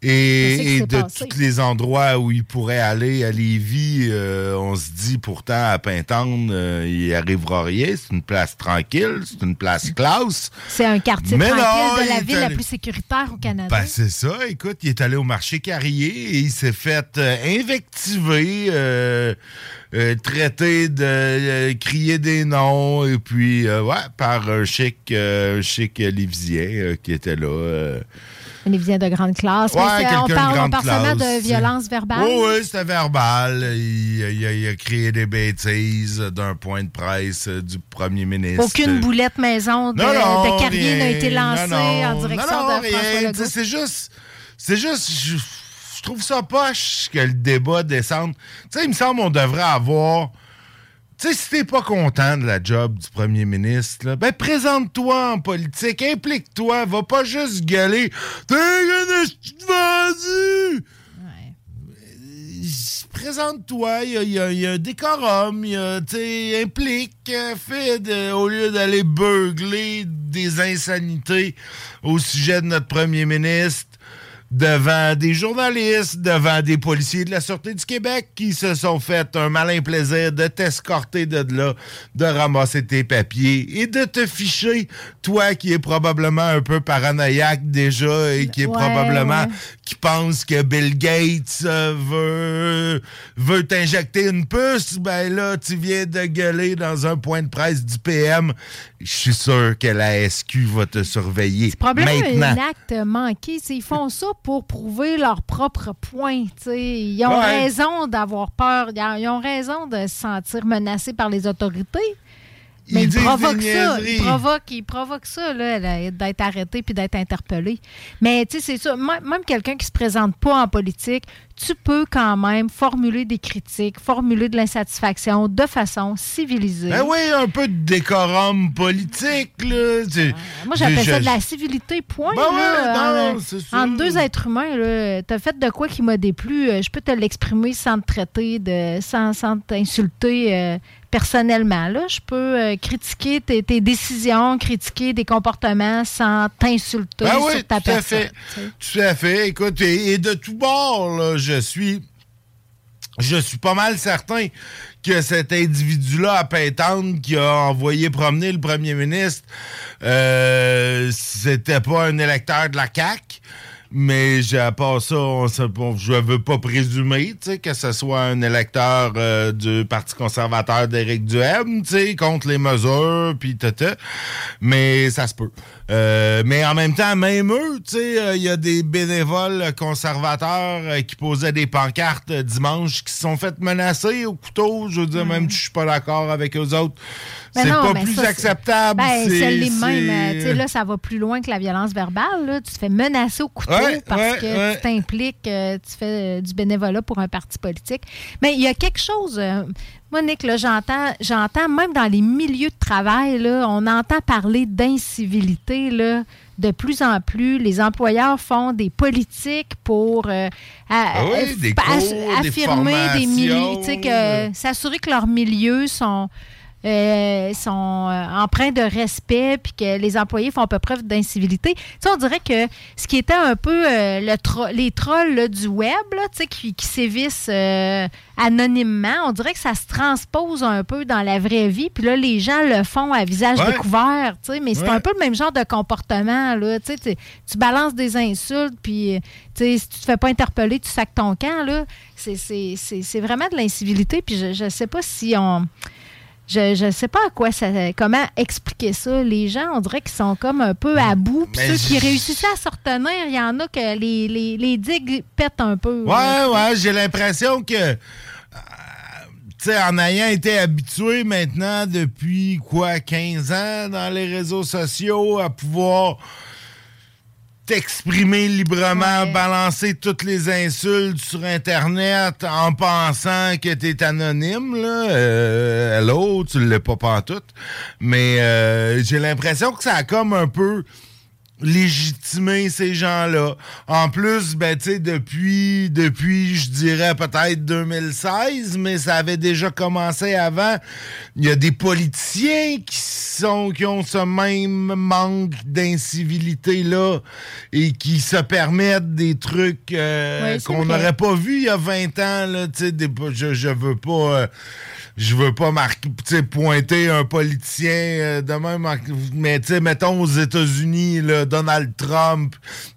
Et, de tous les endroits où il pourrait aller à Lévis, euh, on se dit pourtant à Pintendre, euh, il arrivera rien. C'est une place tranquille, c'est une place classe. C'est un quartier Mais tranquille non, de la ville la plus sécuritaire au Canada. Ben, c'est ça. Écoute, il est allé au marché Carrier et il s'est fait euh, invectiver, euh, euh, traiter de euh, crier des noms, et puis, euh, ouais, par un chic, un chic Lévisien qui était là. Un Lévisien de grande classe. Ouais, Mais c'est- on parle, on parle seulement de violence verbale. Oui, oui, c'était verbal. Il, il a, il a créé des bêtises d'un point de presse du premier ministre. Aucune boulette maison de, Non, non, de Carrier rien. n'a été lancée Non, en direction de François. Legault. C'est juste. C'est juste. Je, je trouve ça poche que le débat descende. Tu sais, il me semble qu'on devrait avoir. Tu sais, si t'es pas content de la job du premier ministre, là, ben présente-toi en politique, implique-toi, va pas juste gueuler. T'es un vendu! Euh, Présente-toi, il y y a- il y a un décorum, il y a, tu sais, implique, euh, fais de- au lieu d'aller beugler des insanités au sujet de notre premier ministre devant des journalistes, devant des policiers de la Sûreté du Québec qui se sont fait un malin plaisir de t'escorter de là, de ramasser tes papiers et de te ficher, toi qui es probablement un peu paranoïaque déjà et qui est Ouais, probablement ouais. qui pense que Bill Gates euh, veut, veut t'injecter une puce, ben là, tu viens de gueuler dans un point de presse du PM. Je suis sûr que la SQ va te surveiller Probablement maintenant. un acte manqué. C'est- Ils font ça pour prouver leur propre point. t'sais. Ils ont Ouais. raison d'avoir peur. Ils ont- raison de se sentir menacés par les autorités. Mais Ils provoquent ça. Ils provoquent, ils provoquent ça, d'être arrêté puis d'être interpellé. Mais tu sais, c'est ça. Même, même quelqu'un qui se présente pas en politique, tu peux quand même formuler des critiques, formuler de l'insatisfaction de façon civilisée. Ben oui, un peu de décorum politique, là. Tu- Moi, j'appelle ça de la civilité, point. Ben non, en- c'est sûr. entre deux êtres humains, là, t'as fait de quoi qui m'a déplu, euh, je peux te l'exprimer sans te traiter, de, sans, sans t'insulter euh, personnellement. Là. Je peux euh, critiquer tes, tes décisions, critiquer des comportements sans t'insulter Ben sur oui, ta tout à personne. fait. Tout à fait. Écoute, et, et de tout bord, là, je suis. Je suis pas mal certain que cet individu-là à Pintante qui a envoyé promener le premier ministre, euh, c'était pas un électeur de la CAQ. Mais à part ça, on on- je veux pas présumer que ce soit un électeur euh, du Parti conservateur d'Éric Duhem, contre les mesures, puis tata. Mais ça se peut. Euh, mais en même temps, même eux, tu sais, euh, il y a des bénévoles conservateurs euh, qui posaient des pancartes dimanche qui se sont fait menacer au couteau. Je veux dire, même si je suis pas d'accord avec eux autres, c'est pas plus ça, acceptable. Ben, c'est- les mêmes. euh, là, ça va plus loin que la violence verbale. Là. Tu te fais menacer au couteau Ouais, parce ouais, que ouais. tu t'impliques, euh, tu fais euh, du bénévolat pour un parti politique. Mais il y a quelque chose. euh, moi, Nick, j'entends, j'entends même dans les milieux de travail, là, on entend parler d'incivilité là, de plus en plus. Les employeurs font des politiques pour euh, à- Ah oui, des cours, ass- des affirmer des milieux, s'assurer que leurs milieux sont euh, sont euh, empreints de respect puis que les employés font pas preuve d'incivilité. Tu sais, on dirait que ce qui était un peu euh, le tro- les trolls là, du web, là, tu sais, qui, qui sévissent euh, anonymement, on dirait que ça se transpose un peu dans la vraie vie. Puis là, les gens le font à visage Ouais. découvert, tu sais, mais c'est Ouais. un peu le même genre de comportement. Là, tu sais, tu- tu balances des insultes, puis euh, tu sais, si tu te fais pas interpeller, tu sacs ton camp. Là. C'est vraiment de l'incivilité. Puis je, je sais pas si on... Je ne sais pas à quoi ça, comment expliquer ça. Les gens, on dirait qu'ils sont comme un peu à bout. Puis ceux qui réussissaient à se retenir, il y en a que les, les, les digues pètent un peu. Ouais, ouais, j'ai l'impression que, euh, tu sais, en ayant été habitué maintenant depuis quoi, 15 ans dans les réseaux sociaux à pouvoir t'exprimer librement, balancer toutes les insultes sur Internet en pensant que t'es anonyme, là. Euh, hello, tu l'es pas pantoute. Mais euh, j'ai l'impression que ça a comme un peu légitimer ces gens-là. En plus, ben, tu sais, depuis, depuis, je dirais peut-être 2016, mais ça avait déjà commencé avant. Il y a des politiciens qui sont, qui ont ce même manque d'incivilité-là et qui se permettent des trucs euh, qu'on n'aurait pas vu il y a 20 ans, là, tu sais, je, je veux pas, euh, je veux pas marquer, pointer un politicien euh, de même, mais tu mettons aux États-Unis, Donald Trump,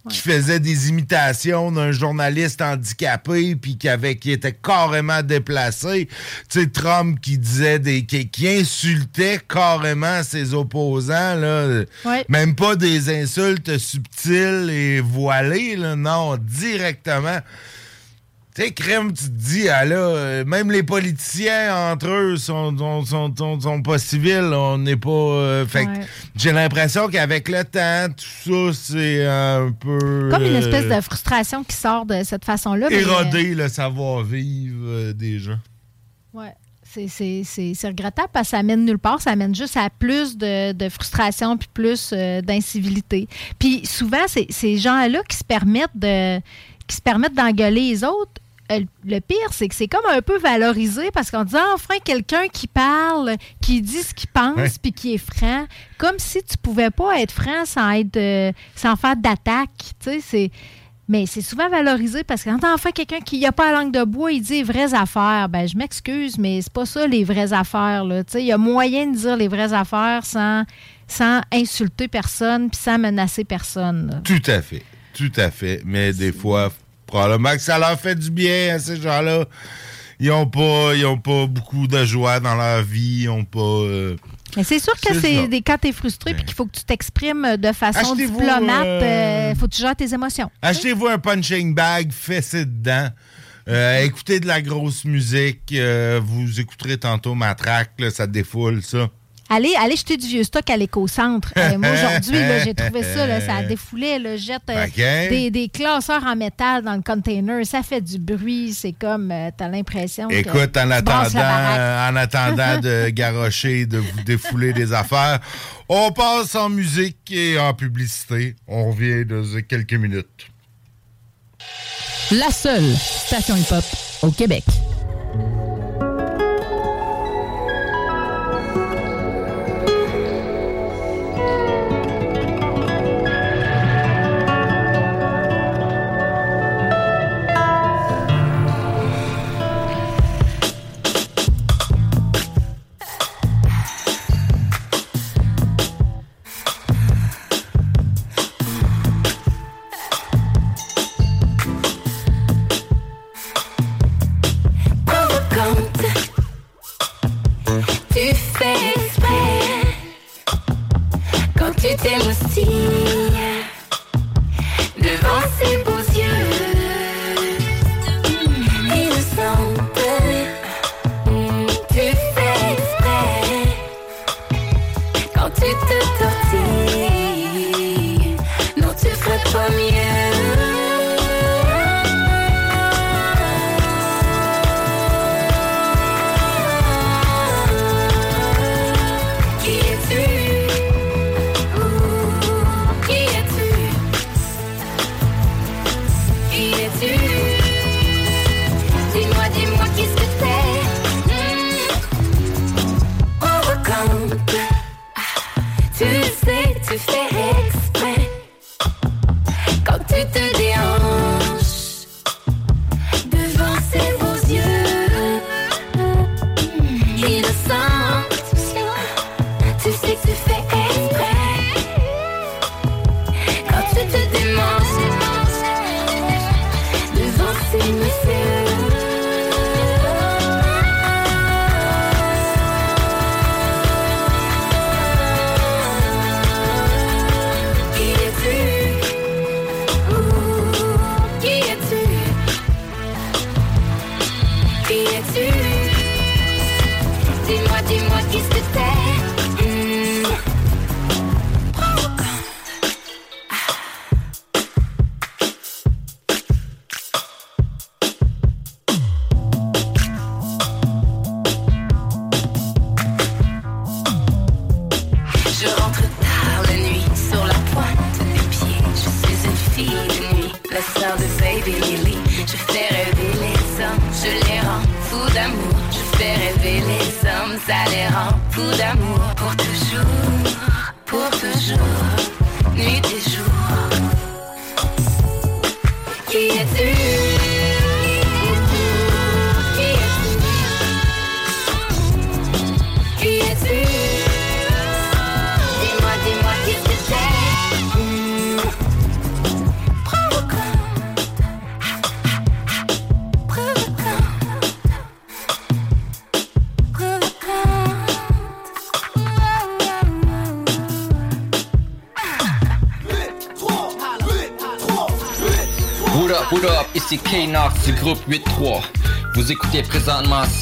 qui faisait des imitations d'un journaliste handicapé, puis qui avait, qui était carrément déplacé. Tu sais, Trump qui disait des, qui, qui insultait carrément ses opposants, là. Ouais. Même pas des insultes subtiles et voilées, là, non, directement. Tu sais, crème, tu te dis, ah là, euh, même les politiciens entre eux sont, sont, sont, pas civils, on n'est pas. euh, fait Ouais. j'ai l'impression qu'avec le temps, tout ça, c'est un peu. Comme une euh, espèce de frustration qui sort de cette façon-là. mais, euh, éroder le savoir-vivre des gens. Ouais. C'est, c'est, c'est, c'est regrettable parce que ça mène nulle part. Ça mène juste à plus de, de frustration puis plus d'incivilité. Puis souvent, c'est ces gens-là qui se permettent de qui se permettent d'engueuler les autres. euh, Le pire, c'est que c'est comme un peu valorisé parce qu'on dit Ah, enfin quelqu'un qui parle, qui dit ce qu'il pense, Ouais. puis qui est franc, comme si tu pouvais pas être franc sans être, euh, sans faire d'attaque. Tu sais, c'est mais c'est souvent valorisé parce que quand enfin quelqu'un qui n'a pas la langue de bois, il dit les vraies affaires. Ben, je m'excuse, mais c'est pas ça les vraies affaires. là. Tu sais, Il y a moyen de dire les vraies affaires sans, sans insulter personne puis sans menacer personne. là. Tout à fait. Tout à fait. Mais des fois, probablement que ça leur fait du bien à ces gens-là. Ils n'ont pas, ils ont pas beaucoup de joie dans leur vie. Ils ont pas. euh, Mais c'est sûr que C'est des quand tu es frustré puis qu'il faut que tu t'exprimes de façon diplomate, euh, euh, faut que tu gères tes émotions. Achetez-vous un punching bag, fessez dedans. Euh, écoutez de la grosse musique. vous écouterez tantôt ma track, là, ça défoule, ça. Allez, allez jeter du vieux stock à l'éco-centre. Euh, moi, aujourd'hui, là, j'ai trouvé ça, là, ça a défoulé. Là, jette euh, des, des classeurs en métal dans le container. Ça fait du bruit. C'est comme, euh, t'as l'impression que Écoute, en tu brasses la attendant, en attendant de garrocher, de vous défouler des affaires, on passe en musique et en publicité. On revient dans quelques minutes. La seule station hip-hop au Québec.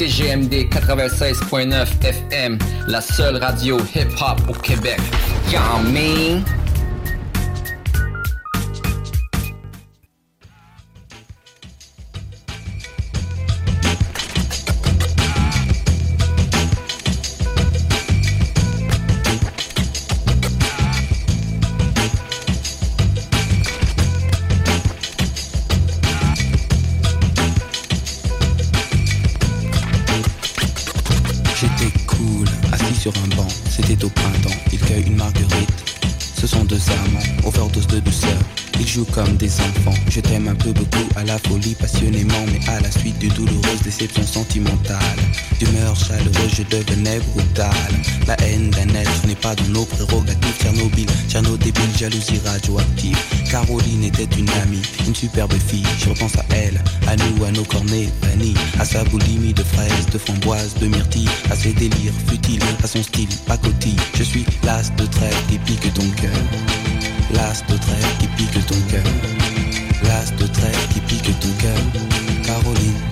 CGMD 96.9 FM, la seule radio hip-hop au Québec. Y'all sentimentale. D'humeur chaleureuse, je devenais brutal. La haine d'un être n'est pas dans nos prérogatives. Tchernobyl, Tcherno débile, jalousie radioactive. Caroline était une amie, une superbe fille. Je repense à elle, à nous, à nos cornets vanille, à sa boulimie de fraises, de framboises, de myrtilles, à ses délires futiles, à son style pacotille. Je suis l'as de trêve qui pique ton cœur. L'as de trêve qui pique ton cœur. L'as de trêve qui pique ton cœur. Caroline.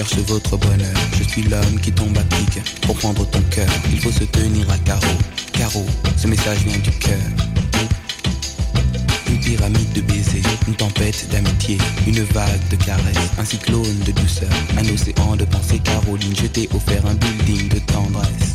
Cherche votre bonheur. Je suis l'homme qui tombe à pic pour prendre ton cœur. Il faut se tenir à carreau. Carreau, ce message vient du cœur. Une pyramide de baisers, une tempête d'amitié, une vague de caresses, un cyclone de douceur, un océan de pensée. Caroline, je t'ai offert un building de tendresse.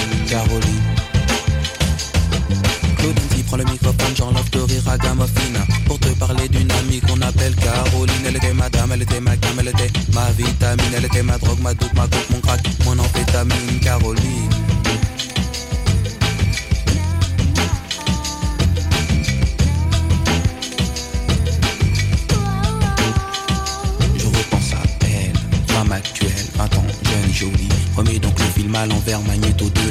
Caroline. Claudine qui prend le microphone, j'enlève de rire à Gamophine Pour te parler d'une amie qu'on appelle Caroline. Elle était madame, elle était ma gamme, elle était ma vitamine. Elle était ma drogue, ma doute, ma coupe, mon crack, mon amphétamine. Caroline. Je repense à elle, femme actuelle, 20 ans, jeune, jolie. Remets donc le film à l'envers, magnéto de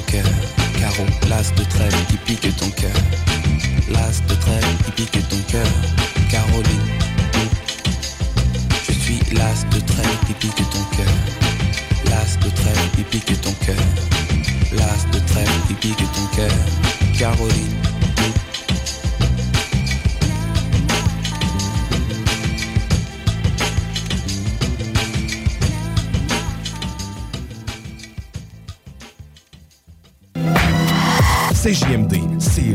pique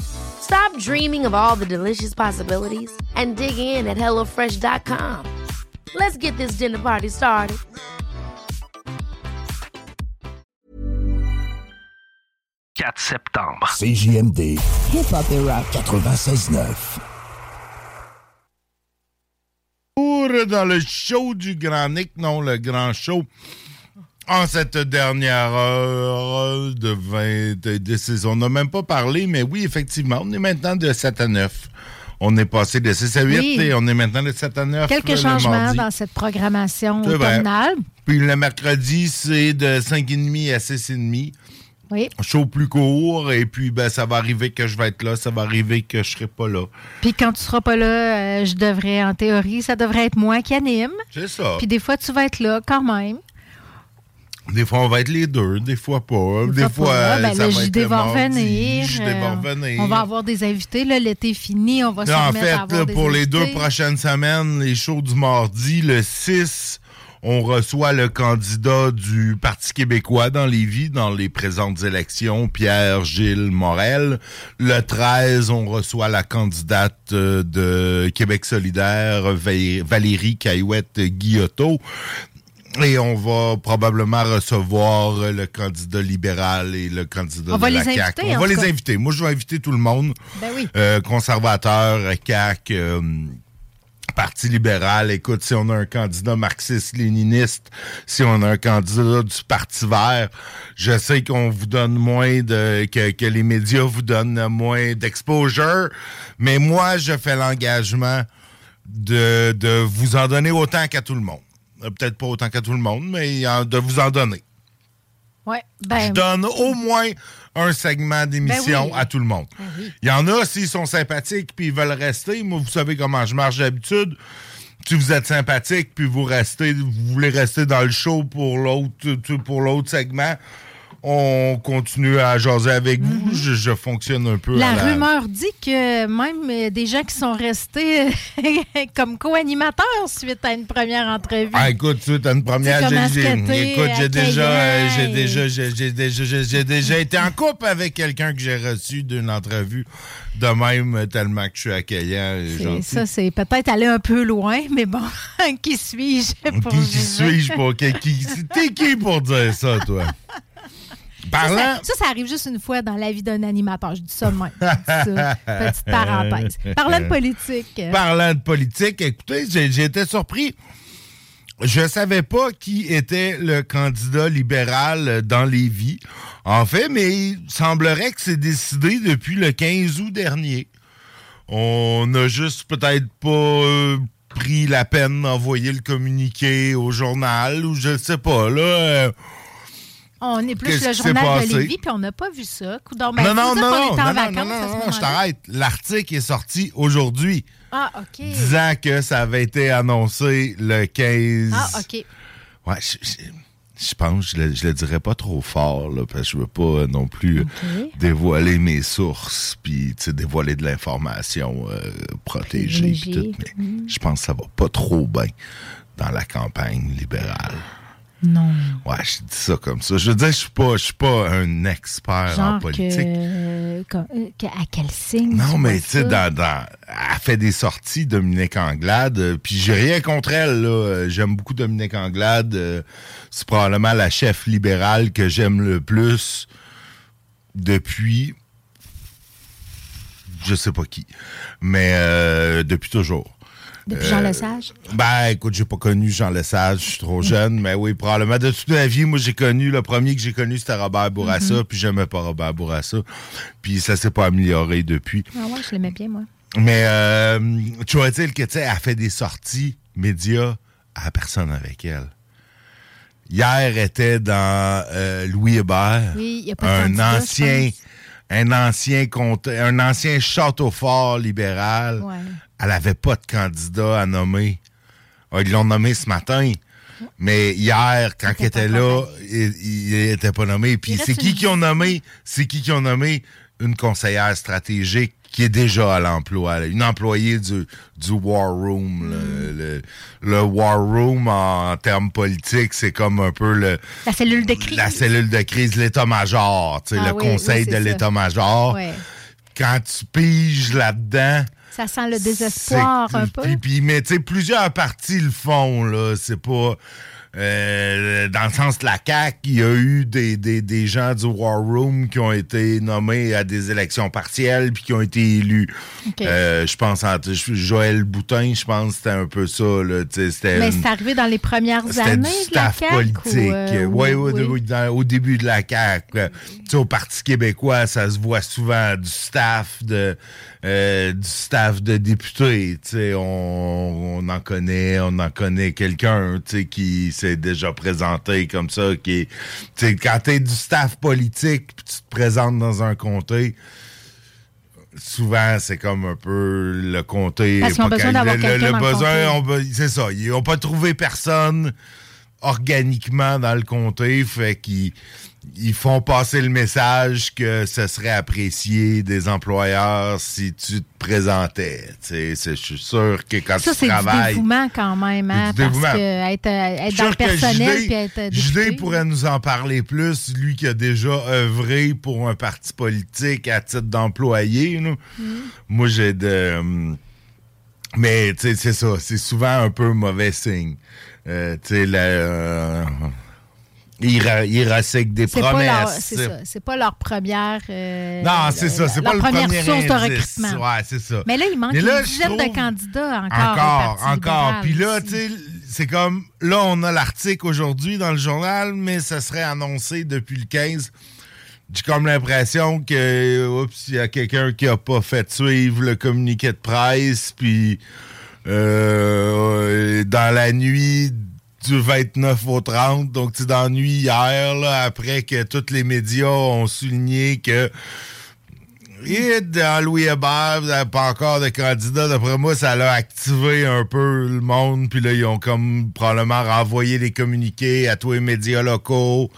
Stop dreaming of all the delicious possibilities and dig in at HelloFresh.com. Let's get this dinner party started. septembre. CJMD. Hip-hop et rap 96.9. Pour dans le show du Grand Nick, non, le grand show. En cette dernière heure de 20 de, saison, on n'a même pas parlé, mais oui, effectivement, on est maintenant de 7 à 9. On est passé de 6 à 8 Oui. et on est maintenant de 7 à 9. Quelques le changements mardi. dans cette programmation automnale. Puis le mercredi, c'est de 5h30 à 6h30. Oui. Show plus court, et puis ben, ça va arriver que je vais être là, ça va arriver que je serai pas là. Puis quand tu seras pas là, euh, je devrais, en théorie, ça devrait être moi qui anime. C'est ça. Puis des fois, tu vas être là quand même. Des fois, on va être les deux, des fois pas. Des, fois, là, ben, ça le va JD être va revenir. Euh, va revenir. On va avoir des invités. Là, l'été fini. On va se en fait, à avoir là, des pour les deux prochaines semaines, les shows du mardi, le 6, on reçoit le candidat du Parti québécois dans les vies, dans les présentes élections, Pierre-Gilles Morel. Le 13, on reçoit la candidate euh, de Québec solidaire, Va- Valérie Caillouette-Guillotot. Et on va probablement recevoir le candidat libéral et le candidat On de va la les CAQ. inviter, On va les cas. inviter. Moi, je vais inviter tout le monde. Ben oui. Euh, conservateur, CAC, euh, Parti libéral. Écoute, si on a un candidat marxiste-léniniste, si on a un candidat du Parti vert, je sais qu'on vous donne moins de... Que, que les médias vous donnent moins d'exposure, mais moi, je fais l'engagement de, de vous en donner autant qu'à tout le monde. Euh, Peut-être pas autant qu'à tout le monde, mais de vous en donner. Ouais. Ben, Je donne au moins un segment d'émission Ben oui. à tout le monde. Il y en a, s'ils sont sympathiques puis ils veulent rester. Moi, vous savez comment je marche d'habitude. Si vous êtes sympathique puis vous restez, vous voulez rester dans le show pour l'autre pour l'autre segment, on continue à jaser avec vous. Je, je fonctionne un peu. La à la... rumeur dit que même euh, des gens qui sont restés comme co-animateurs suite à une première entrevue. Ah, écoute, tu as une première. J'ai- écoute, j'ai déjà, euh, j'ai déjà, j'ai déjà, j'ai- j'ai déjà été en couple avec quelqu'un que j'ai reçu d'une entrevue de même tellement que je suis accueillant et ça, c'est peut-être aller un peu loin, mais bon, qui suis-je pour Qui, suis-je pour qui, qui- T'es qui pour dire ça, toi? Parlant. Ça, ça, ça arrive juste une fois dans la vie d'un animateur. Je dis ça même. Petite parenthèse. Parlant de politique. Parlant de politique, écoutez, j'ai été surpris. Je savais pas qui était le candidat libéral dans les vies. En fait, mais il semblerait que c'est décidé depuis le 15 août dernier. On a juste peut-être pas euh, pris la peine d'envoyer le communiqué au journal ou je sais pas. Là, euh, On est plus le journal de Lévis, puis on n'a pas vu ça. Ben, non, non, non, non, je t'arrête. L'article est sorti aujourd'hui, Ah, OK. disant que ça avait été annoncé le 15. Ah, OK. Ouais, je, pense, je le, je le dirais pas trop fort, là, parce que je veux pas euh, non plus euh, dévoiler mes sources, puis dévoiler de l'information euh, protégée. puis Privilégiée. tout, mais je pense que ça va pas trop bien dans la campagne libérale. Non. Ouais, je dis ça comme ça. Je veux dire, je suis pas, je suis pas un expert en politique. que, euh, que- à quel signe? Non, tu mais tu sais, dans, dans- elle fait des sorties, Dominique Anglade, euh, puis j'ai rien contre elle, là. Euh, J'aime beaucoup Dominique Anglade. c'est probablement la chef libérale que j'aime le plus depuis je sais pas qui, mais euh, depuis toujours. Depuis Jean Euh, Lesage? Ben, écoute, j'ai pas connu Jean Lesage, je suis trop jeune, mais oui, probablement. De toute ma vie, moi, j'ai connu, le premier que j'ai connu, c'était Robert Bourassa, Mhm. puis j'aimais pas Robert Bourassa. Puis ça s'est pas amélioré depuis. Ah ouais, je l'aimais bien, moi. Mais, euh, tu vois-t-il que, tu sais, elle fait des sorties médias à personne avec elle. Hier était dans euh, Louis Hébert, Oui, il y a pas de un candidat, ancien, un ancien comte, un ancien château fort libéral. Ouais. Elle avait pas de candidat à nommer. Ah, Ils l'ont nommé ce matin. Mais hier, quand il était là, il, il était pas nommé. Puis c'est qui qui ont nommé? C'est qui qui ont nommé une conseillère stratégique qui est déjà à l'emploi, une employée du, du War Room. là. Mm. Le, le War Room, en termes politiques, c'est comme un peu le, La cellule de crise. la cellule de crise, l'état-major, tu sais, Ah le oui, conseil oui, de l'état-major. Quand tu piges là-dedans, Ça sent le désespoir un peu. Puis, puis, mais tu sais, plusieurs partis le font, là. C'est pas. euh, dans le sens de la CAQ, il y a eu des, des, des gens du War Room qui ont été nommés à des élections partielles puis qui ont été élus. Euh, je pense à Joël Boutin, je pense que c'était un peu ça. Là, Mais c'est arrivé dans les premières années du de la staff CAQ, politique. euh, oui, ou- oui, oui, dans- au début de la CAQ. Tu sais, au Parti québécois, ça se voit souvent du staff de euh, du staff de députés. Tu sais, on, on en connaît, on en connaît quelqu'un, tu sais, qui s'est déjà présenté comme ça, qui est, tu quand t'es du staff politique, puis tu te présentes dans un comté. Souvent, c'est comme un peu le comté. Parce qu'ils ont besoin d'avoir le- dans besoin, on c'est ça. Ils n'ont pas trouvé personne organiquement dans le comté, fait qu'ils ils font passer le message que ce serait apprécié des employeurs si tu te présentais. Je suis sûr que quand Ça, tu c'est du travailles... dévouement quand même, hein, du parce que être, euh, être dans le personnel puis être euh, pourrait nous en parler plus, lui qui a déjà œuvré pour un parti politique à titre d'employé. Mm. Moi, j'ai de... hum, Mais, c'est ça. C'est souvent un peu mauvais signe. Euh, tu sais, la... euh, ils, ils recyclent des leur- promesses. c'est ça. C'est pas leur première. euh, Non, c'est ça. C'est leur pas le première premier source de recrutement. Ouais, c'est ça. Mais là, il manque là, une de candidats encore. Encore, encore. Puis là, tu sais, c'est comme, là, on a l'article aujourd'hui dans le journal, mais ça serait annoncé depuis le 15. J'ai comme l'impression que, oups, il y a quelqu'un qui a pas fait suivre le communiqué de presse, puis euh, dans la nuit du 29 au 30, donc tu nuit hier, là, après que tous les médias ont souligné que et dans Louis Hébert, vous n'avez pas encore de candidat. D'après moi, ça l'a activé un peu le monde. Puis là, ils ont comme probablement renvoyé les communiqués à tous les médias locaux.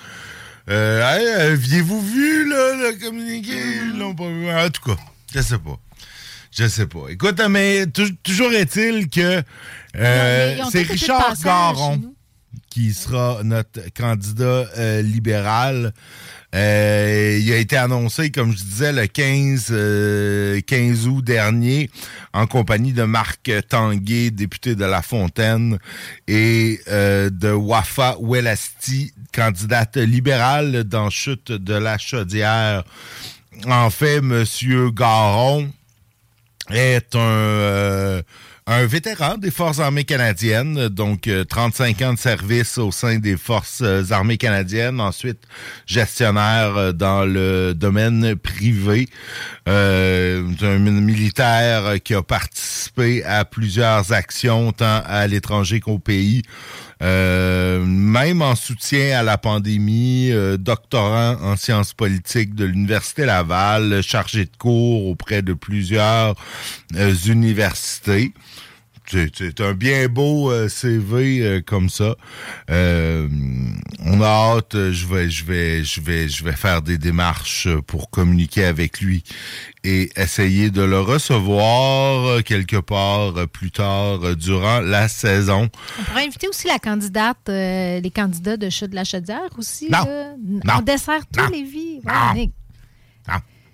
Euh, hey, aviez-vous vu là, le communiqué? Ils l'ont pas vu. En tout cas, je sais pas. Je sais pas. Écoute, mais tou- toujours est-il que euh, c'est Richard nous. Qui sera notre candidat euh, libéral. Euh, il a été annoncé, comme je disais, le 15, euh, 15 août dernier, en compagnie de Marc Tanguay, député de La Fontaine, et euh, de Wafa Ouelasti, candidate libérale dans Chute de la Chaudière. En fait, Monsieur Garon est un, un vétéran des Forces armées canadiennes, donc euh, 35 ans de service au sein des Forces euh, armées canadiennes, ensuite gestionnaire euh, dans le domaine privé, euh, un militaire qui a participé à plusieurs actions tant à l'étranger qu'au pays. Euh, même en soutien à la pandémie, euh, doctorant en sciences politiques de l'Université Laval, chargé de cours auprès de plusieurs euh, universités. C'est un bien beau euh, CV euh, comme ça. Euh, on a hâte. Je vais, je vais, je vais, je vais faire des démarches pour communiquer avec lui et essayer de le recevoir quelque part plus tard durant la saison. On pourrait inviter aussi la candidate, les candidats de Chute de la Chaudière aussi. Non. là. Non. On dessert tous Non. les vies. Non.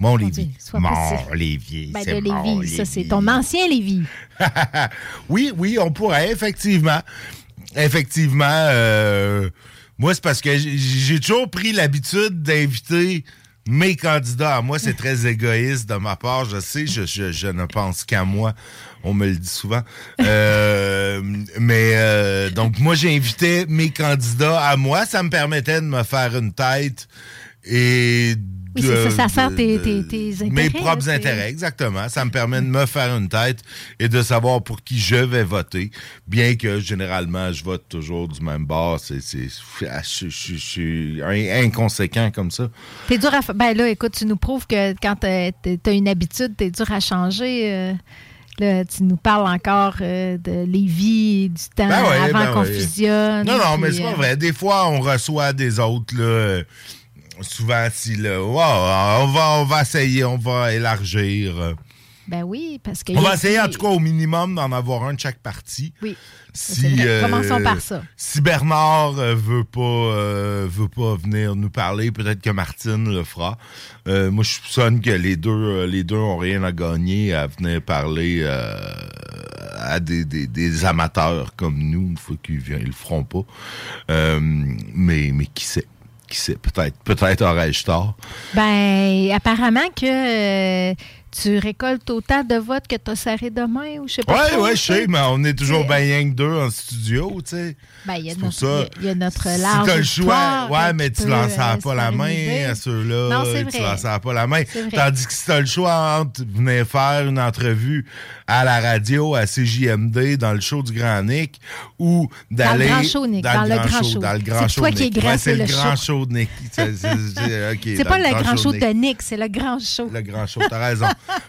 Mon Lévis. positif. Lévis. Ben, de Lévis, ça, c'est ton ancien Lévis. oui, oui, on pourrait, effectivement. Effectivement. euh, moi, c'est parce que j'ai toujours pris l'habitude d'inviter mes candidats. À moi, c'est très égoïste de ma part. Je sais, je, je- je ne pense qu'à moi. On me le dit souvent. Euh, mais euh, donc, moi, j'invitais mes candidats à moi. Ça me permettait de me faire une tête et Oui, de- c'est ça, ça sert de- tes, de- tes, tes intérêts. mes propres intérêts, exactement. Ça me permet de me faire une tête et de savoir pour qui je vais voter. Bien que généralement, je vote toujours du même bord. C'est, ah, je, suis inconséquent comme ça. T'es dur à Ben là, écoute, tu nous prouves que quand t'as une habitude, t'es dur à changer. euh, là, tu nous parles encore euh, de Lévis, du temps Ben ouais, avant ben qu'on ouais. fusionne. Non, non, mais c'est pas euh, vrai. Des fois, on reçoit des autres, là. Souvent, si là, Wow, on va, on va essayer, on va élargir. Ben oui, parce que. On va essayer, en tout cas, au minimum, d'en avoir un de chaque partie. Oui. Si, euh, Commençons par ça. Si Bernard euh, veut pas euh, veut pas venir nous parler, peut-être que Martine le fera. Euh, moi, je soupçonne que les deux les deux ont rien à gagner à venir parler à des, des, des amateurs comme nous une fois qu'ils viennent, ils le feront pas. Mais mais qui sait? Qui sait peut-être peut-être aurais-je tort. Ben, apparemment que euh, tu récoltes autant de votes que tu as serré demain ou je sais pas. Trop, ouais, je tu sais. mais on est toujours bien rien que deux en studio, tu sais. Ben, il y a notre, y a notre Si large t'as le choix, ouais, mais tu lanceras euh, pas la main à ceux-là. Non, c'est Tu vrai. lanceras pas la main. Tandis que si t'as le choix entre venir faire une entrevue à la radio, à CJMD, dans le show du Grand Nick, ou d'aller... grand show, Nick, dans le grand show. Dans le C'est grand show qui es Nick. grand, Ouais, c'est le grand show. de Nick. C'est- pas le grand show de Nick. Nick, c'est le grand show. Le grand show, t'as raison.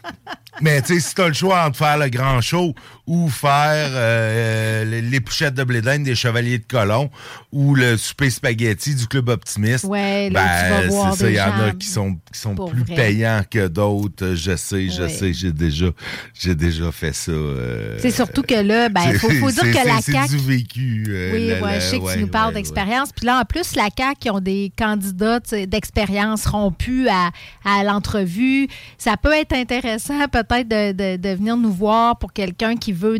Mais tu sais, si t'as le choix entre faire le grand show ou faire euh, les, les pouchettes de blé d'Inde des Chevaliers de Colomb ou le souper spaghetti du Club Optimiste, Ouais, là, ben, c'est ça, il y en a qui sont, qui sont plus vrai. payants que d'autres. Je sais, je Ouais. sais, j'ai déjà, j'ai déjà fait ça. euh, C'est surtout que là, ben, il faut, faut dire que la CAQ. C'est du vécu. euh, Oui, la- ouais, la- je sais que tu nous parles d'expérience. Puis là, en plus, la CAQ, qui ont des candidats d'expérience rompus à, à l'entrevue. Ça peut être intéressant, peut-être, de, de- de venir nous voir pour quelqu'un qui veut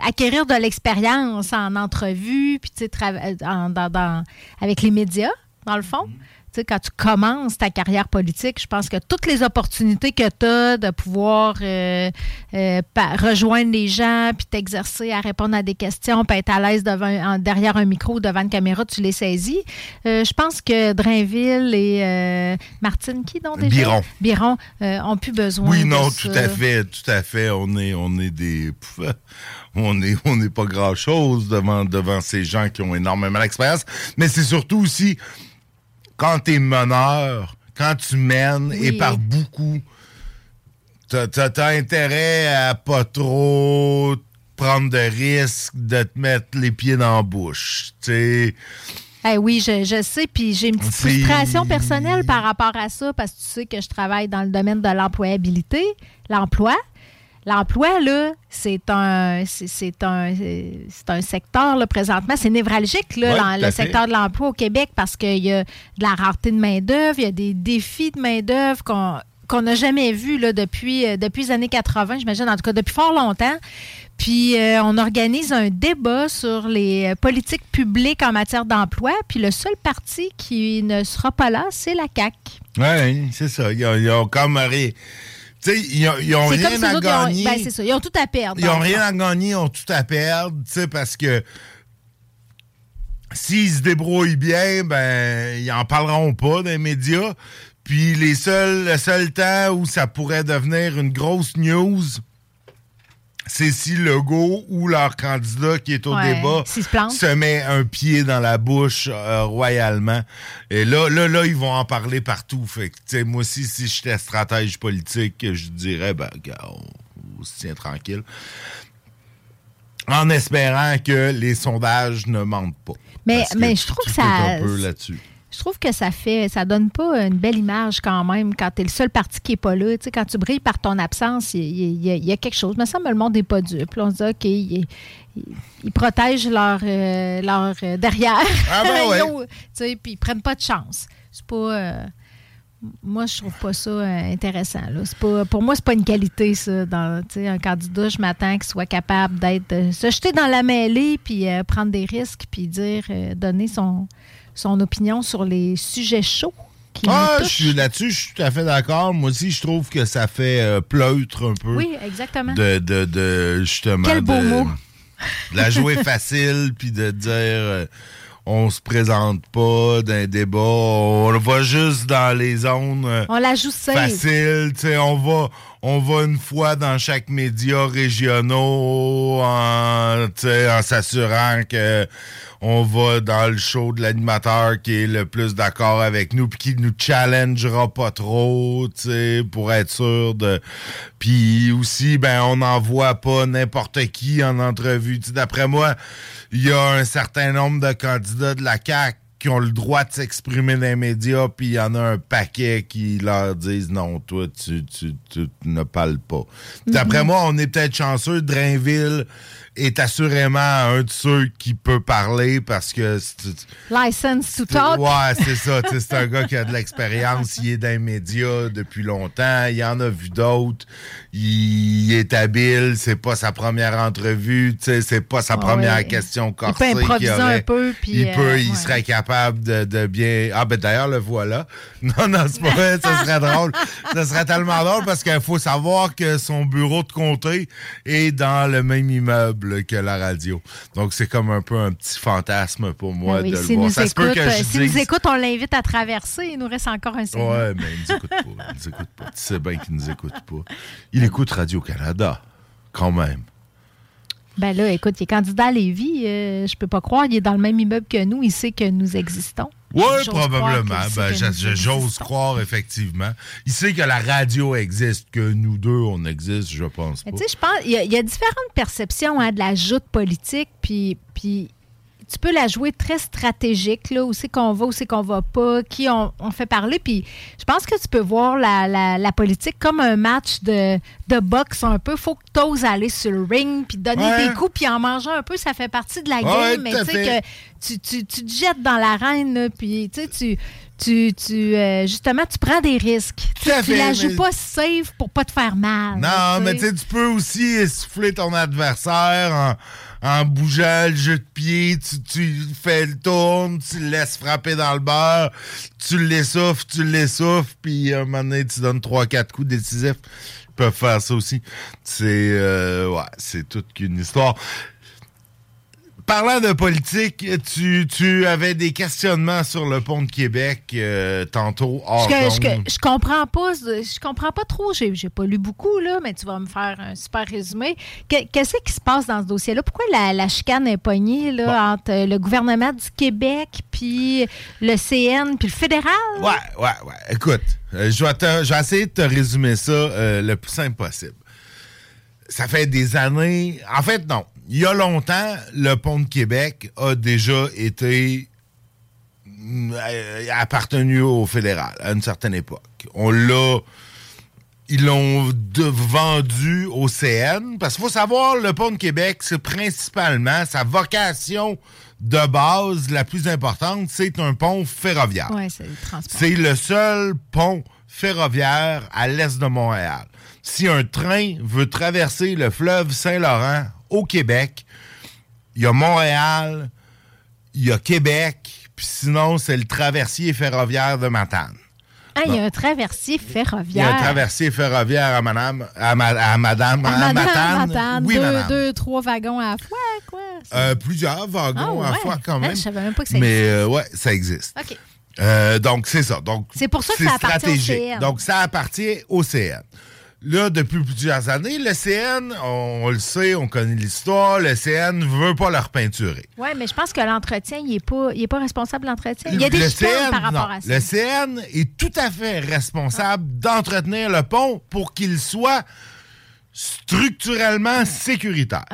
acquérir de l'expérience en entrevue, puis tu sais, dans- dans- avec les médias, dans le fond. Tu sais, quand tu commences ta carrière politique, je pense que toutes les opportunités que tu as de pouvoir euh, euh, rejoindre les gens, puis t'exercer à répondre à des questions, puis être à l'aise derrière un micro ou devant une caméra, tu les saisis. Euh, je pense que Drainville et Martine, qui donc déjà? Biron. Biron ont plus besoin Oui, de non, ça. tout à fait, tout à fait. On est, on est des, on est, on n'est pas grand chose devant, devant ces gens qui ont énormément d'expérience. Mais c'est surtout aussi quand t'es meneur, quand tu mènes et par beaucoup, t'as, t'as intérêt à pas trop prendre de risques, de te mettre les pieds dans la bouche. Tu. Eh oui, je, je sais, puis j'ai une petite frustration personnelle par rapport à ça, parce que tu sais que je travaille dans le domaine de l'employabilité, l'emploi. L'emploi, là, c'est un, c'est, un, un secteur, là, présentement, c'est névralgique, là, Ouais, le secteur de l'emploi au Québec, parce qu'il y a de la rareté de main-d'œuvre, il y a des défis de main-d'œuvre qu'on qu'on n'a jamais vus là, depuis, euh, depuis les années 80, j'imagine, en tout cas depuis fort longtemps. Puis euh, on organise un débat sur les euh, politiques publiques en matière d'emploi. Puis le seul parti qui ne sera pas là, c'est la CAQ. Oui, c'est ça. Ils ont, ils ont comme Tu sais, ils, ont- ils ont rien à ont- gagner. ben, c'est ça. Ils ont tout à perdre. Ils dans ont le rien à gagner, ils ont tout à perdre, tu sais, parce que s'ils se débrouillent bien, ben, ils en parleront pas dans les médias. Puis les seuls, le seul temps où ça pourrait devenir une grosse news, c'est si Legault ou leur candidat qui est au Ouais, débat se met un pied dans la bouche euh, royalement. Et là, là, là, ils vont en parler partout. Fait que, moi aussi, si j'étais stratège politique, je dirais, ben, on, on se tient tranquille. En espérant que les sondages ne mentent pas. Mais, mais je trouve que ça. est un peu là-dessus. Je trouve que ça fait, ça donne pas une belle image quand même quand tu es le seul parti qui est pas là. Tu sais, quand tu brilles par ton absence, il y, a- il y a quelque chose. Mais ça, le monde n'est pas dupe. Là, on se dit, OK, ils, protègent leur, euh, leur euh, derrière. Ah ben ouais. Ils tu sais, Puis ils prennent pas de chance. C'est pas. euh, moi, je trouve pas ça intéressant. Là. C'est Pas, pour moi, c'est pas une qualité, ça. Dans, un candidat, je m'attends qu'il soit capable d'être se jeter dans la mêlée, puis prendre des risques, puis dire, donner son, son opinion sur les sujets chauds. Qui Ah, je suis là-dessus, je suis tout à fait d'accord. Moi aussi, je trouve que ça fait euh, pleutre un peu. Oui, exactement. De, de, de justement. Quel beau de, mot. de la jouer facile, puis de dire euh, on se présente pas d'un débat, on va juste dans les zones. euh, On la joue safe. facile. tu sais, on va, on va une fois dans chaque média régionaux en, en s'assurant que on va dans le show de l'animateur qui est le plus d'accord avec nous puis qui nous challengera pas trop, pour être sûr de. Puis aussi, ben, on n'envoie pas n'importe qui en entrevue. D'après moi, il y a un certain nombre de candidats de la CAQ qui ont le droit de s'exprimer dans les médias, puis il y en a un paquet qui leur disent non, toi, tu, tu, tu ne parles pas. D'après Mhm. moi, on est peut-être chanceux. Drainville est assurément un de ceux qui peut parler parce que License to talk. Ouais, c'est ça. C'est un gars qui a de l'expérience. Il est dans les médias depuis longtemps. Il en a vu d'autres. Il est habile. C'est pas sa première entrevue. C'est pas sa Ah première ouais. question Il peut corsée. improviser aurait. un peu, puis, il peut, euh, il ouais. serait capable de, de bien. Ah, ben d'ailleurs, le voilà. Non, non, c'est pas vrai. Ça serait drôle. Ça serait tellement drôle parce qu'il faut savoir que son bureau de comté est dans le même immeuble que la radio. Donc, c'est comme un peu un petit fantasme pour moi Ben oui, de le voir. Ça se peut que je euh, s'il nous écoute, on l'invite à traverser. Il nous reste encore un segment. Ouais, mais il nous écoute pas. Il nous écoute pas. Tu sais bien qu'il nous écoute pas. Il écoute Radio-Canada, quand même. Ben là, écoute, il est candidat à Lévis. euh, je peux pas croire. Il est dans le même immeuble que nous. Il sait que nous existons. Oui, probablement. Ben, J'ose croire, effectivement. Il sait que la radio existe, que nous deux, on existe, je pense tu sais, je pense il y, a- il y a différentes perceptions hein, de la joute politique, puis, puis tu peux la jouer très stratégique, là, où c'est qu'on va, où c'est qu'on va pas, qui on, on fait parler. Puis je pense que tu peux voir la, la- la politique comme un match de, de boxe un peu. faut que tu oses aller sur le ring, puis donner Ouais. des coups, puis en manger un peu, ça fait partie de la Ouais, game. mais tu sais que tu, tu, tu te jettes dans l'arène, puis tu sais, tu... Tu, tu, euh, justement, tu prends des risques. Tu, fait, la joues mais- pas safe pour pas te faire mal. Non, mais tu sais, tu peux aussi essouffler ton adversaire en, en bougeant le jeu de pied. Tu, tu fais le tourne, tu le laisses frapper dans le beurre, tu l'essouffles, tu l'essouffles, puis à un moment donné, tu donnes 3-4 coups décisifs. Ils peuvent faire ça aussi. C'est euh, ouais, c'est toute qu'une histoire. Parlant de politique, tu, tu avais des questionnements sur le pont de Québec euh, tantôt hors Je, je, comprends pas, je comprends pas trop. J'ai, j'ai pas lu beaucoup là, mais tu vas me faire un super résumé. Que- Qu'est-ce qui se passe dans ce dossier-là? Pourquoi la, la chicane est pognée là entre le gouvernement du Québec puis le CN puis le fédéral? Ouais, ouais, ouais. Écoute, euh, je, vais te- je vais essayer de te résumer ça euh, le plus simple possible. Ça fait des années. En fait, non. Il y a longtemps, le pont de Québec a déjà été mm, euh, appartenu au fédéral à une certaine époque. On l'a. Ils l'ont vendu au CN. Parce qu'il faut savoir, le pont de Québec, c'est principalement sa vocation de base la plus importante, c'est un pont ferroviaire. Ouais, c'est le transport. C'est le seul pont ferroviaire à l'est de Montréal. Si un train veut traverser le fleuve Saint-Laurent au Québec, il y a Montréal, il y a Québec, puis sinon, c'est le traversier ferroviaire de Matane. Ah, il y a un traversier ferroviaire. Il y a un traversier ferroviaire à madame, à, ma- à madame, à, À Madame, Matane. Matane, Oui, deux, madame. deux, trois wagons à la fois, quoi. Euh, plusieurs wagons Ah, à ouais. fois quand Ah, même. je savais même pas que ça Mais existait. euh, ouais, ça existe. OK. Euh, donc, c'est ça. Donc, C'est pour ça que ça appartient au. CN. Donc, ça appartient au CN. Là, depuis plusieurs années, le CN, on, on le sait, on connaît l'histoire, le CN ne veut pas leur peinturer. Oui, mais je pense que l'entretien, il n'est pas, il est pas responsable de l'entretien. Il y a des chicanes par non, rapport à ça. Le CN est tout à fait responsable d'entretenir le pont pour qu'il soit structurellement sécuritaire.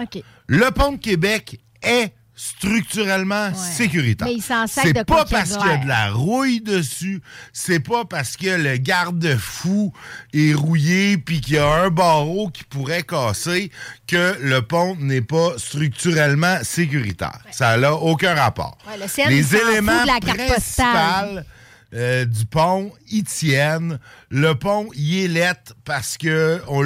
Le pont de Québec est structurellement sécuritaire. S'en sac C'est pas quoi y parce qu'il y a de la rouille dessus, c'est pas parce que le garde-fou est rouillé puis qu'il y a un barreau qui pourrait casser que le pont n'est pas structurellement sécuritaire. Ça n'a aucun rapport. Ouais, le CN, Les éléments de la principaux euh, du pont, ils tiennent. Le pont, il est lettre parce que on.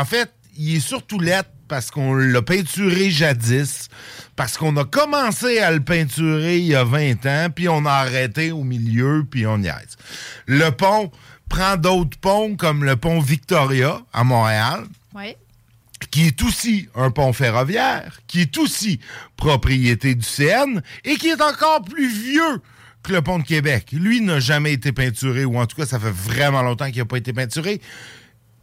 En fait, il est surtout lettre parce qu'on l'a peinturé jadis, parce qu'on a commencé à le peinturer il y a 20 ans, puis on a arrêté au milieu, puis on y est. Le pont prend d'autres ponts comme le pont Victoria à Montréal, Oui. qui est aussi un pont ferroviaire, qui est aussi propriété du CN et qui est encore plus vieux que le pont de Québec. Lui n'a jamais été peinturé, ou en tout cas, ça fait vraiment longtemps qu'il n'a pas été peinturé.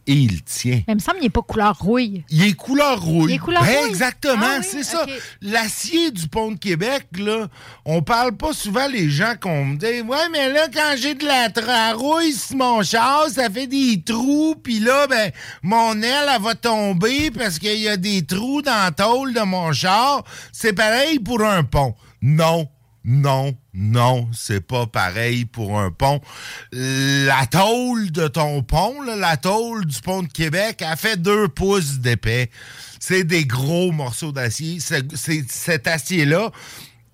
Et il tient. Mais il me semble qu'il n'est pas couleur rouille. Il est couleur rouille. Il est couleur Ben, rouille? Exactement, Ah oui? c'est ça. L'acier du pont de Québec, là, on parle pas souvent les gens qu'on me dit Ouais, mais là, quand j'ai de la tra- rouille sur mon char, ça fait des trous, puis là, ben, mon aile, elle va tomber parce qu'il y a des trous dans la tôle de mon char. C'est pareil pour un pont. Non. Non, non, c'est pas pareil pour un pont. La tôle de ton pont, la tôle du pont de Québec, a fait deux pouces d'épais. C'est des gros morceaux d'acier. Cet acier-là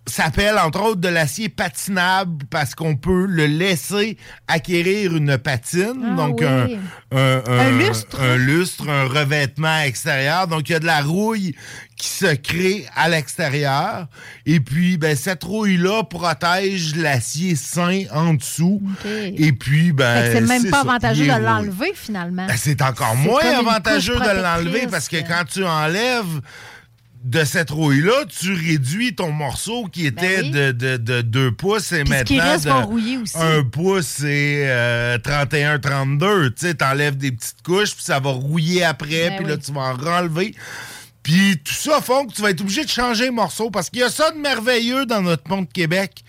s'appelle entre autres de l'acier patinable parce qu'on peut le laisser acquérir une patine, Ah donc oui. un, un, Un lustre. un lustre, un revêtement extérieur. Donc, il y a de la rouille qui se crée à l'extérieur. Et puis, ben, cette rouille-là protège l'acier sain en dessous. Et puis, ben. C'est même pas ça, avantageux de l'enlever, finalement. Ben, c'est encore moins avantageux de l'enlever parce que quand tu enlèves de cette rouille-là, tu réduis ton morceau qui était Ben oui. de, de, de 2 pouces et Puis maintenant reste de va rouiller aussi. 1 pouce et euh, 31-32. Tu sais, t'enlèves des petites couches puis ça va rouiller après Ben puis là tu vas en renlever. Puis tout ça font que tu vas être obligé de changer le morceau parce qu'il y a ça de merveilleux dans notre pont de Québec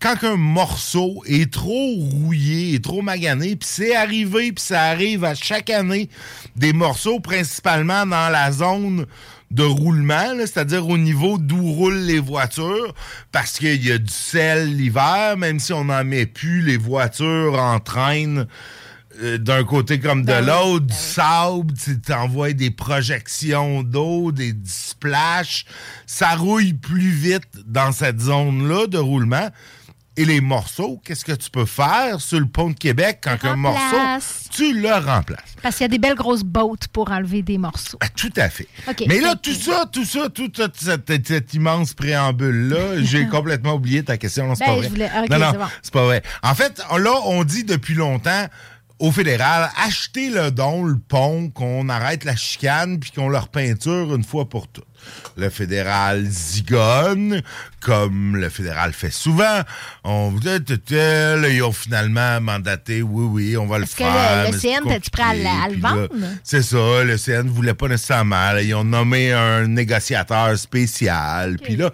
quand un morceau est trop rouillé, est trop magané, puis c'est arrivé, puis ça arrive à chaque année, des morceaux principalement dans la zone de roulement, c'est-à-dire au niveau d'où roulent les voitures, parce qu'il y a du sel l'hiver, même si on n'en met plus, les voitures entraînent euh, d'un côté comme de Ben l'autre, du sable, tu t'envoies des projections d'eau, des, des splashes. Ça rouille plus vite dans cette zone-là de roulement. Et les morceaux, qu'est-ce que tu peux faire sur le pont de Québec quand un morceau, tu le remplaces? Parce qu'il y a des belles grosses bottes pour enlever des morceaux. Ah, tout à fait. Mais là, tout ça, tout ça, tout cette, cette- cette immense préambule-là, j'ai complètement oublié ta question. Non, c'est Ben, pas vrai. voulais- non, non, c'est bon. c'est pas vrai. En fait, là, on dit depuis longtemps au fédéral, achetez le don, le pont, qu'on arrête la chicane puis qu'on leur peinture une fois pour toutes. Le fédéral zigonne, comme le fédéral fait souvent. On vous dit, ils ont finalement mandaté, oui, oui, on va le Est-ce que faire. le, CN, t'es-tu prêt à, le- vendre? c'est ça, le CN ne voulait pas nécessairement. là, ils ont nommé un négociateur spécial. Puis là,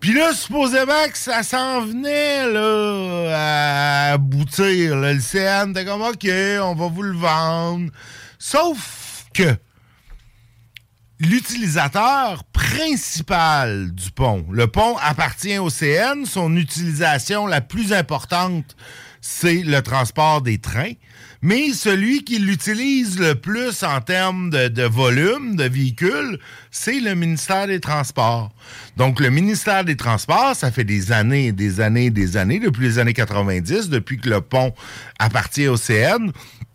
puis là, supposément que ça s'en venait là, à aboutir. là. Le CN était comme OK, on va vous le vendre. Sauf que l'utilisateur principal du pont, le pont appartient au CN, son utilisation la plus importante, c'est le transport des trains. Mais celui qui l'utilise le plus en termes de, volume de véhicules, c'est le ministère des Transports. Donc, le ministère des Transports, ça fait des années, des années, des années, depuis les années 90, depuis que le pont appartient au CN,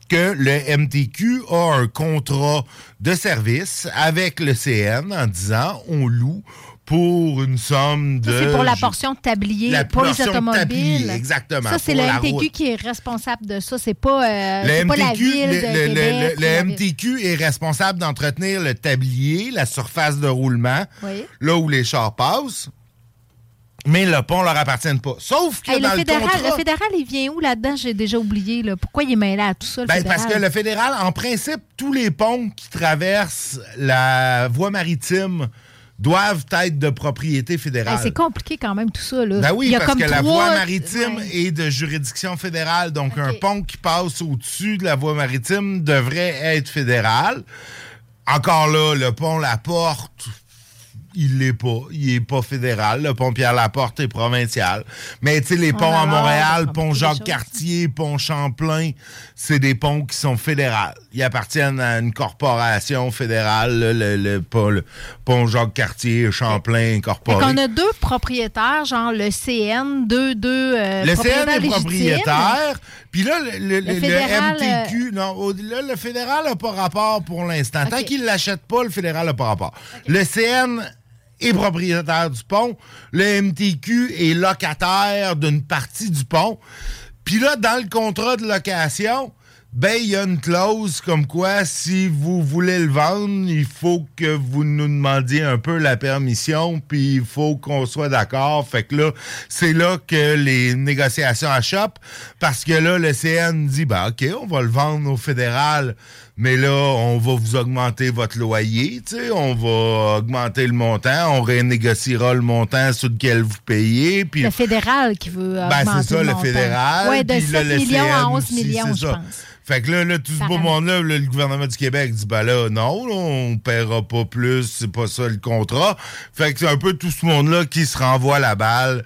que le MTQ a un contrat de service avec le CN en disant on loue pour une somme de... C'est pour la portion de tablier, La pour les portion de automobiles. tablier, exactement, Ça, c'est le la MTQ qui est responsable de ça. C'est pas, euh, Le c'est pas la ville le, de le- le- Québec. le- le ou la ville. MTQ est responsable d'entretenir le tablier, la surface de roulement, Oui. là où les chars passent. Mais le pont leur appartient pas. Sauf que Hey, dans le, le, fédéral, contrat... le fédéral, il vient où là-dedans? J'ai déjà oublié. Là. Pourquoi il est mêlé à tout ça, le Ben, fédéral? parce que le fédéral, en principe, tous les ponts qui traversent la voie maritime doivent être de propriété fédérale. c'est compliqué quand même tout ça. Là. Ben oui, il y a parce comme que la voie maritime Ouais. est de juridiction fédérale. Donc, un pont qui passe au-dessus de la voie maritime devrait être fédéral. Encore là, le pont La Porte, il l'est pas. Il est pas fédéral. Le pont Pierre-Laporte est provincial. Mais, tu sais, les ponts à Montréal, pont Jacques-Cartier, pont Champlain, c'est des ponts qui sont fédérales. Ils appartiennent à une corporation fédérale, le, le- pas le pont Jacques-Cartier, Champlain, Fait incorporé. qu'on a deux propriétaires, genre le CN, deux, deux euh, Le CN est propriétaire. Puis là, le, fédéral, euh, MTQ, non, au- là, le fédéral n'a pas rapport pour l'instant. Tant qu'il ne l'achète pas, le fédéral n'a pas rapport. Le CN est propriétaire du pont. Le MTQ est locataire d'une partie du pont. Puis là, dans le contrat de location, ben, il y a une clause comme quoi, si vous voulez le vendre, il faut que vous nous demandiez un peu la permission, puis il faut qu'on soit d'accord. Fait que là, c'est là que les négociations achoppent, parce que là, le CN dit, ben, OK, on va le vendre au fédéral, mais là, on va vous augmenter votre loyer, tu sais, on va augmenter le montant, on renégociera le montant sur lequel vous payez, puis... Le fédéral qui veut Ben, augmenter c'est ça, le montant. fédéral. Ouais, de puis 7 là, le millions à CN 11 aussi, millions, je ça. pense. Fait que là, là tout ce beau monde-là, là, le gouvernement du Québec dit, ben là, non, là, on paiera pas plus, c'est pas ça le contrat. Fait que c'est un peu tout ce monde-là qui se renvoie la balle.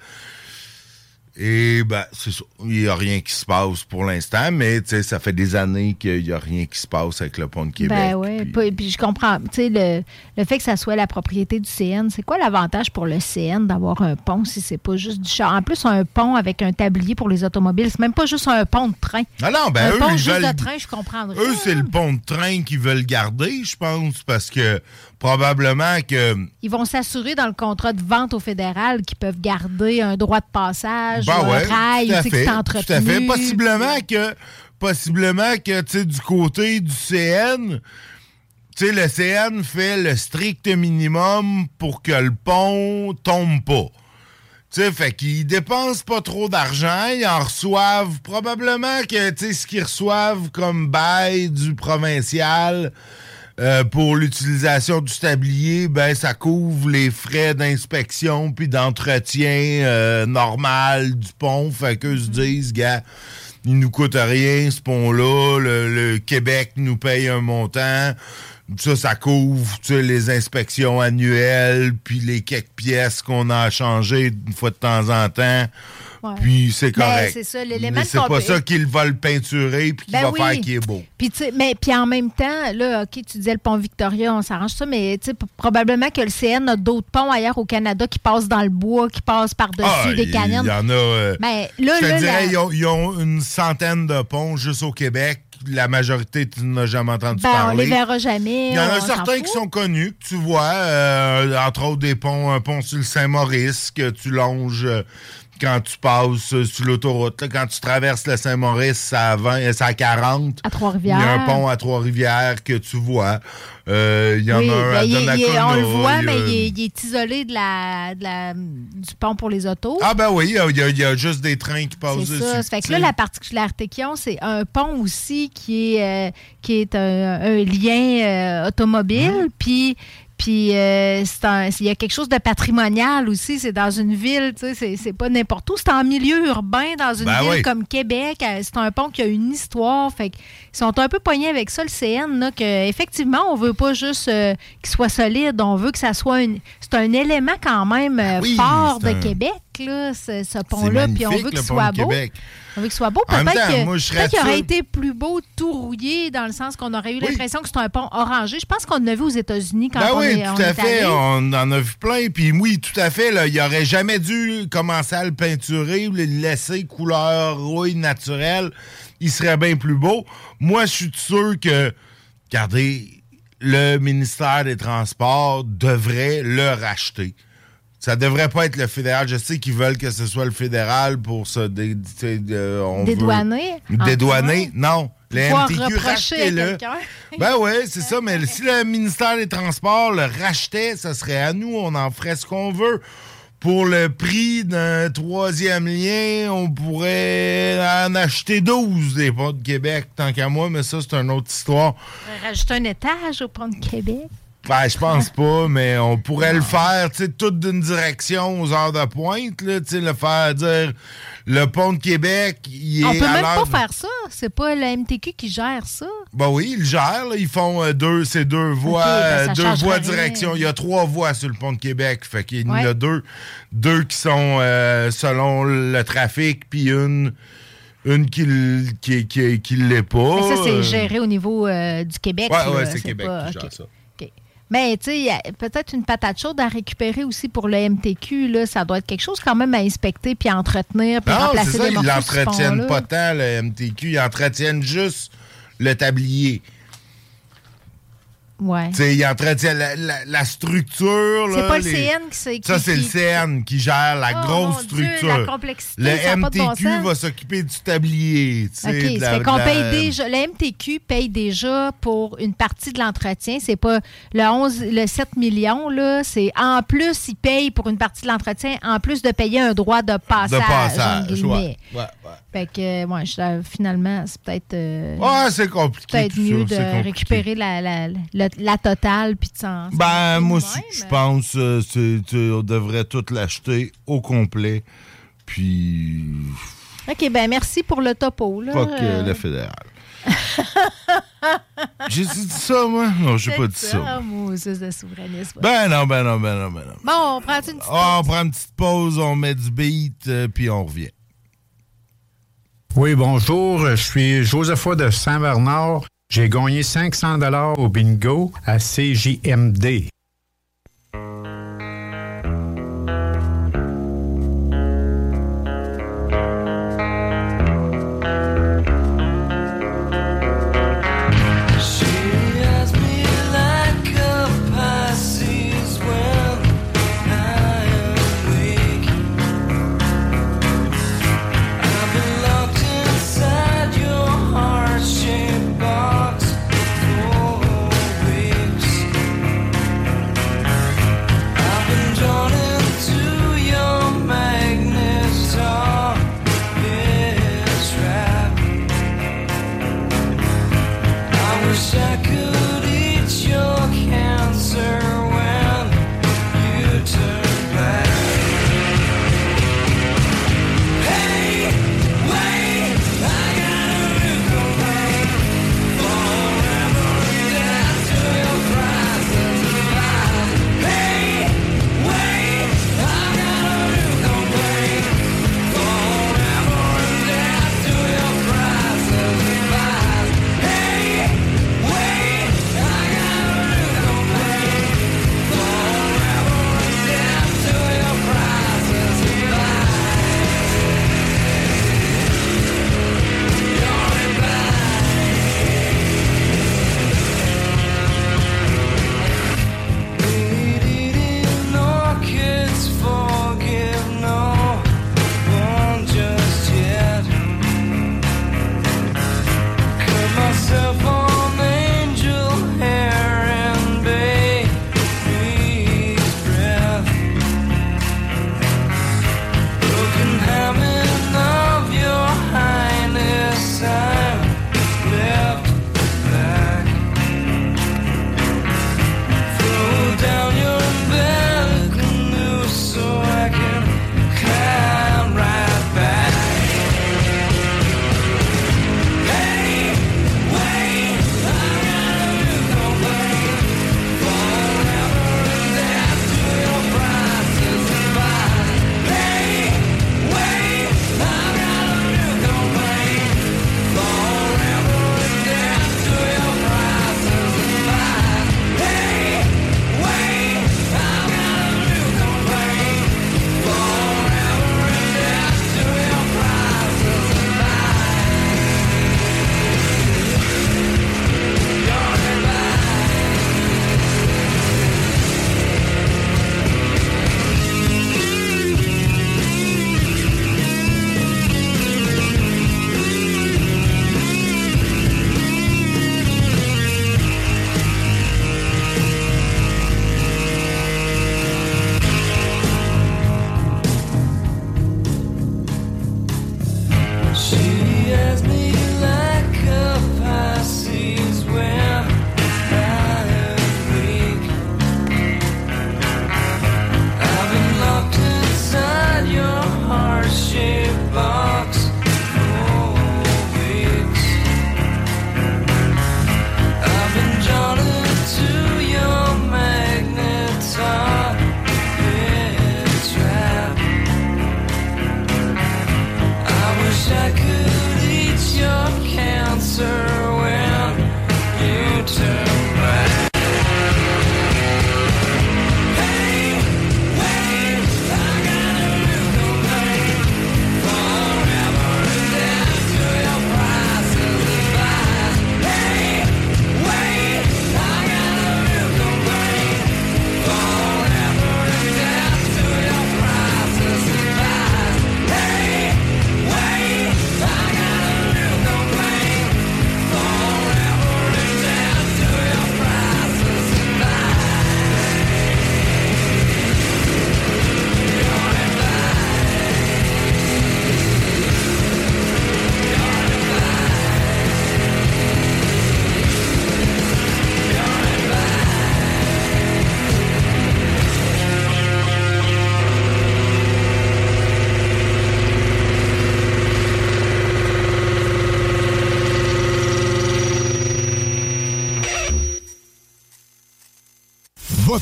Et ben, c'est ça. Il n'y a rien qui se passe pour l'instant, mais tu sais, ça fait des années qu'il n'y a rien qui se passe avec le pont de Québec. Ben oui, puis... puis je comprends. Tu sais, le, le fait que ça soit la propriété du CN, c'est quoi l'avantage pour le CN d'avoir un pont si c'est pas juste du char? En plus, un pont avec un tablier pour les automobiles, c'est même pas juste un pont de train. Ah non, ben un eux, pont juste veulent- de train, je comprendrais. Eux, c'est le pont de train qu'ils veulent garder, je pense, parce que probablement que Ils vont s'assurer dans le contrat de vente au fédéral qu'ils peuvent garder un droit de passage, Ben un ouais, rail, tout à fait, tout à fait. Possiblement que, possiblement que, tu sais, du côté du CN, tu sais, le CN fait le strict minimum pour que le pont tombe pas. Tu sais, fait qu'ils dépensent pas trop d'argent, ils en reçoivent probablement que, tu sais, ce qu'ils reçoivent comme bail du provincial euh, pour l'utilisation du tablier, ben ça couvre les frais d'inspection puis d'entretien euh, normal du pont. Fait qu'eux se disent, gars, il nous coûte rien ce pont-là. Le, le Québec nous paye un montant. Ça, ça couvre tu sais, les inspections annuelles, puis les quelques pièces qu'on a à changer une fois de temps en temps. Ouais. Puis c'est Ben, correct. c'est ça, l'élément Mais c'est pas ça qu'il va le peinturer puis qu'il Ben va oui. faire qu'il est beau. Puis, mais puis en même temps, là, OK, tu disais le pont Victoria, on s'arrange ça, mais probablement que le CN a d'autres ponts ailleurs au Canada qui passent dans le bois, qui passent par-dessus Ah, des il canyons. y en a. euh, Mais là, je te là, dirais, la- ils, ont, ils ont une centaine de ponts juste au Québec. La majorité, tu n'as jamais entendu ben, on parler. les verra jamais. Il y en a certains qui sont connus, que tu vois, euh, entre autres des ponts, un pont sur le Saint-Maurice que tu longes euh, quand tu passes euh, sur l'autoroute. là. Quand tu traverses le Saint-Maurice, c'est à 20, euh, c'est à 40. À Il y Trois-Rivières. a un pont à Trois-Rivières que tu vois. Euh, il y en Oui, a un ben, à il il on le voit, mais il est, il est isolé de la, de la- du pont pour les autos. Ah ben oui, il y a- y, juste des trains qui passent dessus. ça. Ça fait que là, la particularité qu'ils ont, c'est un pont aussi qui est, euh, qui est un, un lien euh, automobile. Hein? Puis, puis euh, il y a quelque chose de patrimonial aussi. C'est dans une ville, tu sais, c'est- pas n'importe où. C'est en milieu urbain, dans une Ben ville oui. comme Québec. Euh, C'est un pont qui a une histoire. Fait que ils sont un peu poignés avec ça, le CN, là, que effectivement, on veut pas juste euh, qu'il soit solide. On veut que ça soit une. C'est un élément quand même euh, Oui, fort de un- Québec, là, ce, pont-là. Puis on veut qu'il soit beau. Québec. On veut qu'il soit beau. Peut-être qu'il aurait été plus beau tout rouillé dans le sens qu'on aurait eu l'impression que c'est un pont orangé. Je pense qu'on en a vu aux États-Unis quand Ben on oui, est, tout on à est fait. allé. On en a vu plein. Puis oui, tout à fait. Là, il aurait jamais dû commencer à le peinturer ou le laisser couleur rouille naturelle. Il serait bien plus beau. Moi, je suis sûr que, regardez, le ministère des Transports devrait le racheter Ça devrait pas être le fédéral. Je sais qu'ils veulent que ce soit le fédéral pour se dé- veut- Dédouaner? Dédouaner? Non. Le MTQ, rachetez-le. quelqu'un. Ben oui, c'est ça. Mais si le ministère des Transports le rachetait, ça serait à nous. On en ferait ce qu'on veut. Pour le prix d'un troisième lien, on pourrait en acheter 12 des ponts de Québec, tant qu'à moi, mais ça, c'est une autre histoire. Rajouter un étage au pont de Québec. Ben, je pense pas, mais on pourrait le faire, tu sais, tout d'une direction aux heures de pointe, là, tu sais, le faire dire le pont de Québec, il est On peut même pas faire ça. C'est pas la MTQ qui gère ça. Ben oui, ils le gèrent. là. Ils font euh, deux, c'est deux voies, ben, deux voies rien. direction. Il y a trois voies sur le pont de Québec. Fait qu'il y en a Ouais. deux, deux qui sont euh, selon le trafic, puis une, une qui, qui, qui, qui l'est pas. Mais ça, c'est Euh, géré au niveau euh, du Québec. Ouais, là. ouais, c'est Québec pas- qui gère ça. Mais tu sais, peut-être une patate chaude à récupérer aussi pour le MTQ. Là. Ça doit être quelque chose quand même à inspecter puis à entretenir puis Non, c'est remplacer ça, ils l'entretiennent pas tant, le MTQ. Ils entretiennent juste le tablier. Ouais. Tu sais, ils entretiennent la, la- la structure. C'est pas le les- CN qui c'est- Ça, qui- c'est le qui- CN qui gère la Oh, grosse mon Dieu, structure. la complexité, le ça a pas de bon MTQ va s'occuper du tablier. tu sais, OK, de ça la- qu'on paye déjà. Le MTQ paye déjà pour une partie de l'entretien. C'est pas le 11, le 7 millions, là. C'est en plus, ils payent pour une partie de l'entretien, en plus de payer un droit de passage. de passage. Ouais, ouais. Fait que, ouais, je- finalement, c'est peut-être. euh, Ouais, c'est compliqué. Peut-être mieux ça, de compliqué. récupérer la, la, la, la totale puis de s'en. Ben, moi aussi, je pense euh, c'est- tu- on devrait tout l'acheter au complet. Puis, OK, ben merci pour le topo. Là. fuck euh, Euh, le fédéral. J'ai dit ça, moi? Non, j'ai pas dit ça. Moses de souverainisme. Ben non, ben non, ben non, ben non. Bon, on prend une petite. Ah, on prend une petite pause, on met du beat, euh, puis on revient. Oui, bonjour. Je suis Josepha de Saint-Bernard. J'ai gagné 500 dollars au bingo à CJMD.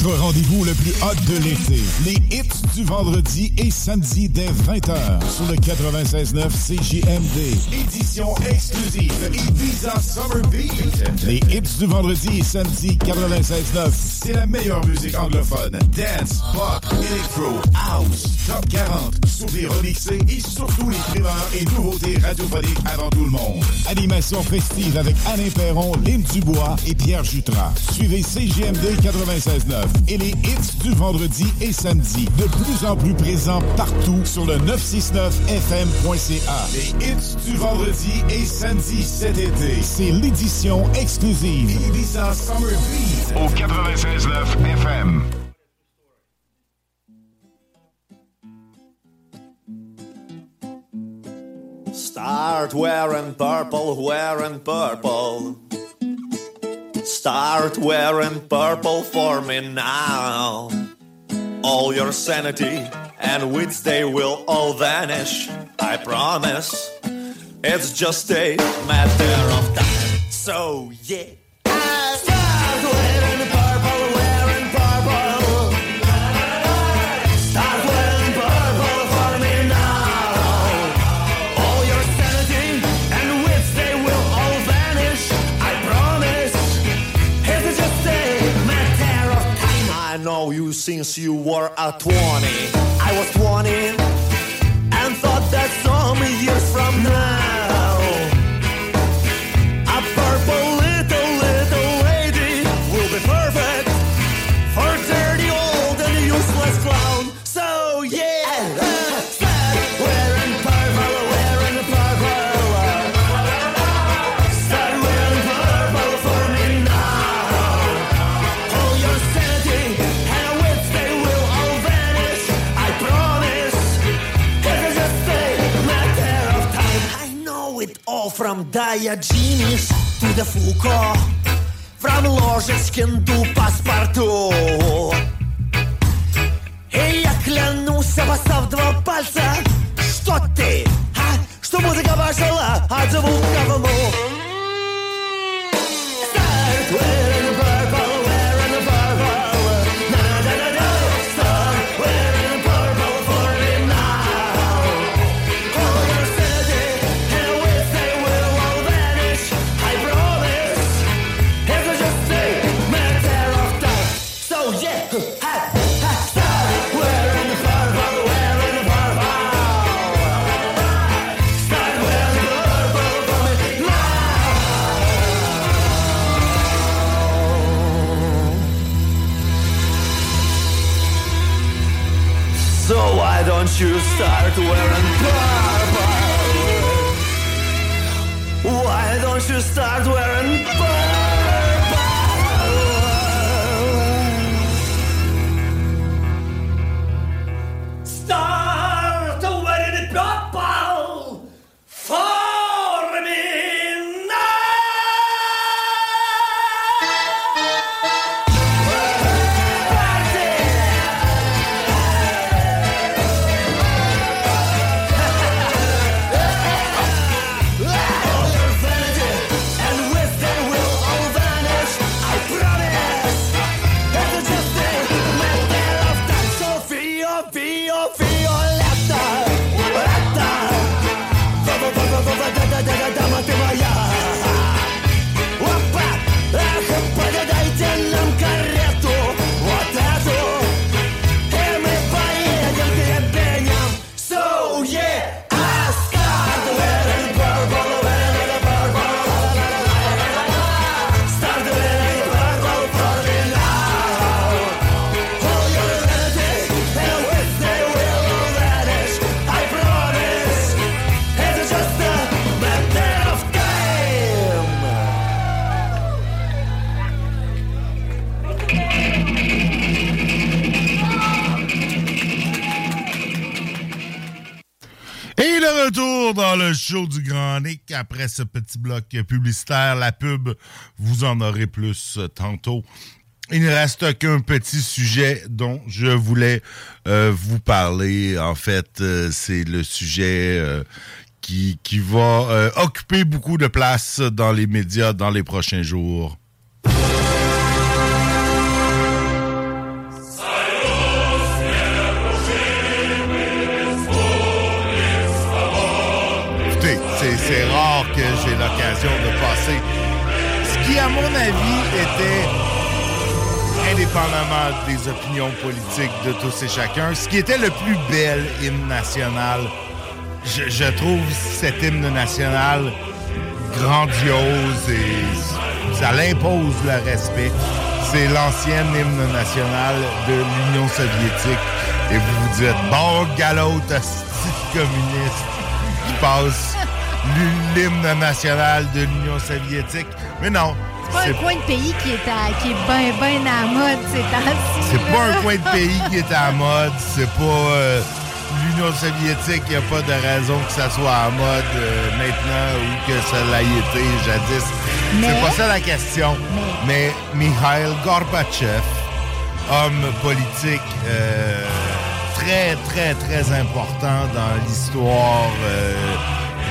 Rendez-vous le plus hot de l'été. Les hits du vendredi et samedi dès 20h sur le 96.9 CJMD. Édition exclusive Ibiza Summer Beat. Les hits du vendredi et samedi 96.9. C'est la meilleure musique anglophone. Dance, pop, electro, house, top 40, souvenirs remixés et surtout les primeurs et nouveautés radiophoniques avant tout le monde. Animation festive avec Alain Perron, Lynn Dubois et Pierre Jutras. Suivez CJMD 96.9 et les hits du vendredi et samedi. De plus en plus présents partout sur le 969fm.ca. Les hits du vendredi et samedi cet été. C'est l'édition exclusive Ibiza Summer Beat au 96.9 FM. Wearing purple, wearing purple. Start wearing purple for me now. All your sanity and wits, they will all vanish. I promise. It's just a matter of time. So, yeah. Know you since you were a 20. I was 20 and thought that some years all from Diogenes to the Foucault, from Ложечкин Passepartout. И я клянусь, обоссав два пальца, что ты, а? Что музыка пошла от звука в мух. You start wearing purple? Why don't you start wearing purple? Le show du Grand Nick. Après ce petit bloc publicitaire, la pub, vous en aurez plus euh, tantôt. Il ne reste qu'un petit sujet dont je voulais euh, vous parler. En fait, euh, c'est le sujet qui, va occuper beaucoup de place dans les médias dans les prochains jours. C'est- rare que j'ai l'occasion de passer ce qui, à mon avis, était indépendamment des opinions politiques de tous et chacun, ce qui était le plus bel hymne national. Je, trouve cet hymne national grandiose et ça l'impose le respect. C'est l'ancien hymne national de l'Union soviétique. Et vous vous dites, bon galop, communiste qui passe l'hymne national de l'Union soviétique. Mais non, C'est pas un coin de pays qui est, à, qui est bien, bien à la mode ces temps-ci. C'est pas un coin de pays qui est à la mode. C'est pas euh, l'Union soviétique. Il n'y a pas de raison que ça soit à mode euh, maintenant ou que ça l'ait été jadis. Mais- C'est pas ça la question. Mais, Mikhail Gorbatchev, homme politique euh, très, très, très important dans l'histoire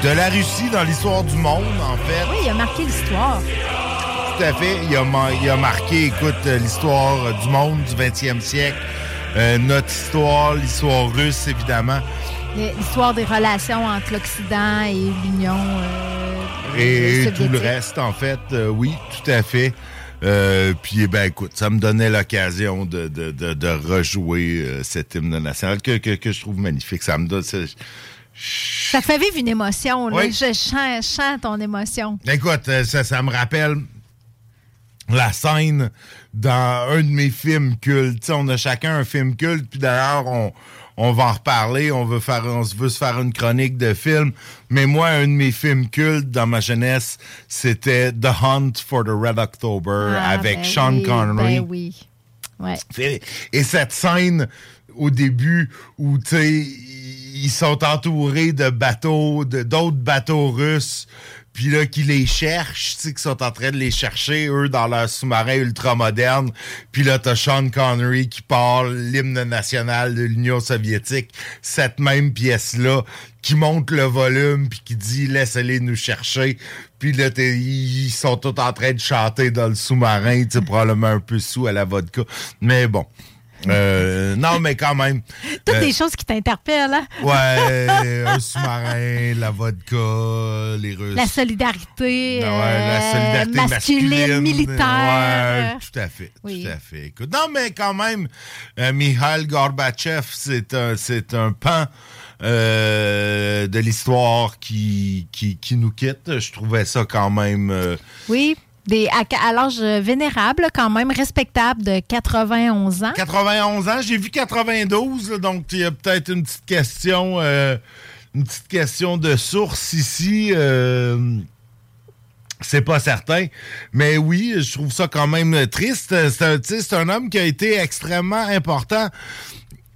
de la Russie, dans l'histoire du monde, en fait. Oui, il a marqué l'histoire. Tout à fait. Il a, ma- il a marqué, écoute, euh, l'histoire euh, du monde du 20e siècle, euh, notre histoire, l'histoire russe, évidemment, L'histoire des relations entre l'Occident et l'Union euh, et tout le reste, en fait. Euh, oui, tout à fait. Euh, puis, eh ben, écoute, ça me donnait l'occasion de, de, de, de rejouer euh, cet hymne national que, que, que je trouve magnifique. Ça me donne... Ça fait vivre une émotion. Là. Oui. Je sens ton émotion. Écoute, euh, ça, ça me rappelle la scène dans un de mes films cultes. On a chacun un film culte, puis d'ailleurs, on, on va en reparler. On veut, faire, on se veut se faire une chronique de film. Mais moi, un de mes films cultes dans ma jeunesse, c'était The Hunt for the Red October Ah, avec ben Sean oui, Connery. Ben oui. Ouais. Et cette scène au début où tu sais ils sont entourés de bateaux, d'autres bateaux russes, puis là qui les cherchent, tu sais, qui sont en train de les chercher eux dans leur sous-marin ultra moderne. Puis là t'as Sean Connery qui parle l'hymne national de l'Union soviétique, cette même pièce là qui monte le volume puis qui dit laissez-les nous chercher. Puis là ils sont tous en train de chanter dans le sous-marin, tu sais probablement un peu sous à la vodka. Mais bon. Euh, non, mais quand même. Toutes Euh, des choses qui t'interpellent. hein? Ouais, un sous-marin, la vodka, les Russes. La solidarité, Ouais, la euh, solidarité masculine, masculine, militaire. Ouais, tout à fait. Oui. Tout à fait. Écoute, non, mais quand même, euh, Mikhail Gorbatchev, c'est un, c'est un pan euh, de l'histoire qui, qui, qui nous quitte. Je trouvais ça quand même. euh, Oui, des, à, l'âge vénérable, quand même respectable, de 91 ans. 91 ans, j'ai vu 92, là, donc il y a peut-être une petite question, euh, une petite question de source ici. euh, c'est pas certain. Mais oui, je trouve ça quand même triste. C'est un, homme qui a été extrêmement important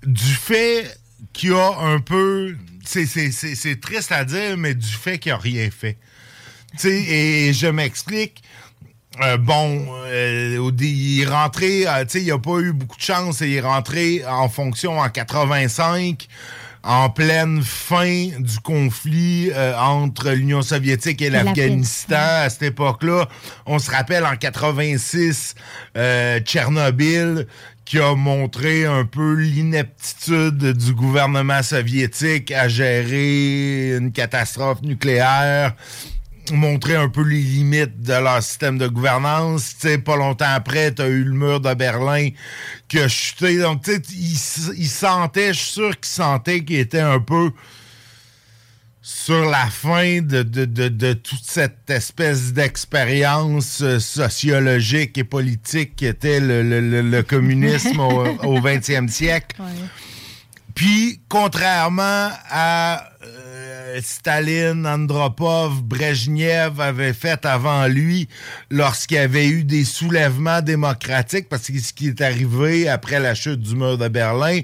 du fait qu'il a un peu. c'est- triste à dire, mais du fait qu'il a rien fait. Tu sais, et je m'explique. Euh, bon, euh, il est rentré, euh, tu sais, il n'a pas eu beaucoup de chance. Il est rentré en fonction en 85, en pleine fin du conflit euh, entre l'Union soviétique et l'Afghanistan. À cette époque-là, on se rappelle en 86, euh, Tchernobyl qui a montré un peu l'ineptitude du gouvernement soviétique à gérer une catastrophe nucléaire montrer un peu les limites de leur système de gouvernance. Tu sais, pas longtemps après, tu as eu le mur de Berlin qui a chuté. Donc, tu sais, il, s- il sentait, je suis sûr qu'il sentait qu'il était un peu sur la fin de, de, de, de toute cette espèce d'expérience euh, sociologique et politique qui était le, le- le- le communisme au, au 20e siècle. Puis, contrairement à euh, Staline, Andropov, Brejnev avait fait avant lui lorsqu'il y avait eu des soulèvements démocratiques, parce que ce qui est arrivé après la chute du mur de Berlin,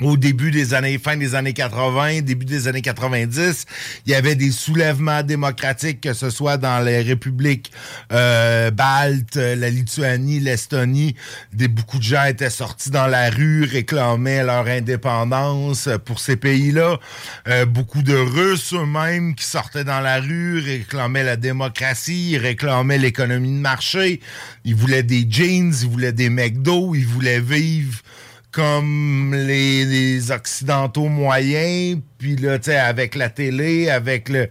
au début des années, fin des années 80, début des années 90, il y avait des soulèvements démocratiques, que ce soit dans les républiques euh, baltes, la Lituanie, l'Estonie. Des, beaucoup de gens étaient sortis dans la rue, réclamaient leur indépendance pour ces pays-là. Euh, beaucoup de Russes eux-mêmes qui sortaient dans la rue, réclamaient la démocratie, réclamaient l'économie de marché. Ils voulaient des jeans, ils voulaient des McDo, ils voulaient vivre comme les, les occidentaux moyens, puis là, tu sais, avec la télé, avec le...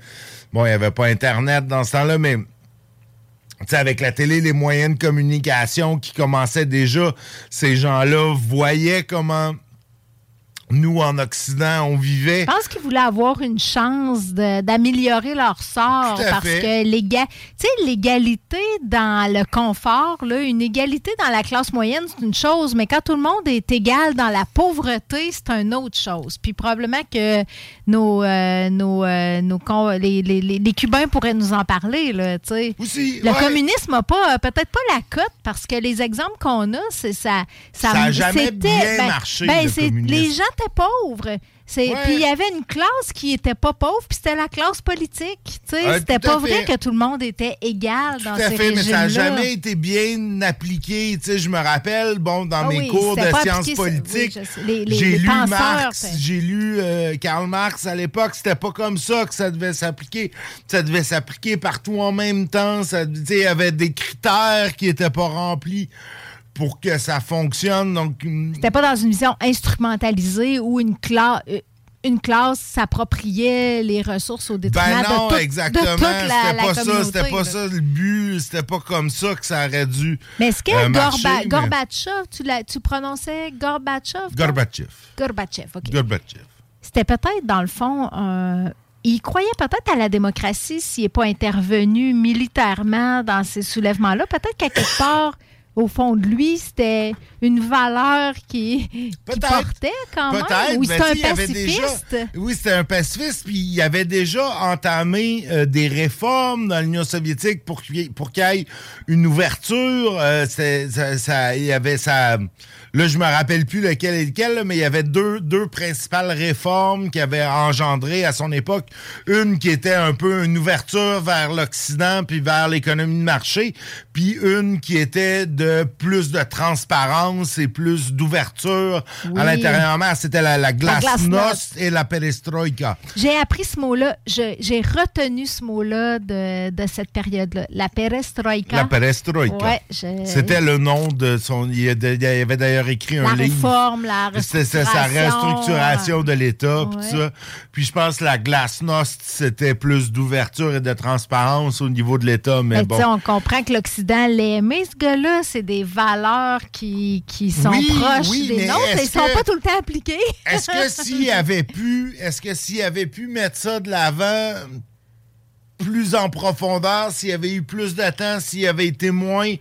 Bon, il n'y avait pas Internet dans ce temps-là, mais... tu sais, avec la télé, les moyens de communication qui commençaient déjà, ces gens-là voyaient comment nous, en Occident, on vivait. Je pense qu'ils voulaient avoir une chance d'améliorer leur sort Tout à parce fait. que l'égalité dans le confort, là, une égalité dans la classe moyenne, c'est une chose, mais quand tout le monde est égal dans la pauvreté, c'est une autre chose. Puis probablement que nos, euh, nos, euh, nos les, les- les- les Cubains pourraient nous en parler. Là. Aussi, le ouais. communisme n'a pas, peut-être pas la cote parce que les exemples qu'on a, c'est ça. Ça a jamais bien ben- marché, ben, le c'est- communisme. les gens C'est- Puis il y avait une classe qui était pas pauvre, puis c'était la classe politique. c'était à pas vrai que tout le monde était égal dans Tout à ces fait, mais ça n'a jamais été bien appliqué. Je me rappelle, bon, dans Ah mes oui, cours de sciences politiques, oui, les- j'ai lu penseurs, Marx, j'ai lu euh, Karl Marx à l'époque. C'était pas comme ça que ça devait s'appliquer. Ça devait s'appliquer partout en même temps. Il y avait des critères qui étaient pas remplis pour que ça fonctionne. Donc, hum, C'était pas dans une vision instrumentalisée où une classe. Une classe s'appropriait les ressources au détriment Ben non, de, tout- exactement. de toute la, C'était la pas ça, c'était pas ça le but. C'était pas comme ça que ça aurait dû. Mais est-ce que euh, Gorba- marcher, mais- Gorbatchev, tu, prononçais Gorbatchev? Gorbatchev. Gorbatchev, OK. Gorbatchev. C'était peut-être, dans le fond, un- il croyait peut-être à la démocratie s'il n'est pas intervenu militairement dans ces soulèvements-là. Peut-être qu'à quelque part, au fond de lui, c'était une valeur qui, qui portait quand même. Peut-être. Ou mais c'était un déjà- pacifiste? oui, c'était un pacifiste. Puis il avait déjà entamé euh, des réformes dans l'Union soviétique pour qu'il y ait- pour qu'il y ait une ouverture. Euh, ça, ça- il y avait ça. Là, je me rappelle plus lequel est lequel, là, mais il y avait deux, deux principales réformes qui avaient engendré à son époque. Une qui était un peu une ouverture vers l'Occident puis vers l'économie de marché, puis une qui était de plus de transparence et plus d'ouverture Oui. à l'intérieur. C'était la, la glasnost et la perestroïka. J'ai appris ce mot-là. J'ai retenu ce mot-là de, de cette période-là. La perestroïka. La perestroïka. Ouais, C'était le nom de son. Il y avait d'ailleurs écrit La un livre. réforme, la C'était c'était sa restructuration. restructuration de l'État, puis Ouais. tout ça. Puis je pense que la glasnost, c'était plus d'ouverture et de transparence au niveau de l'État, mais Ben, bon. On comprend que l'Occident l'aimait, ce gars-là. C'est des valeurs qui, qui sont Oui, proches oui, des nôtres et ils sont que- pas tout le temps appliqués. Est-ce que s'il avait pu, est-ce que s'il avait pu mettre ça de l'avant plus en profondeur, s'il y avait eu plus de temps, s'il avait été moins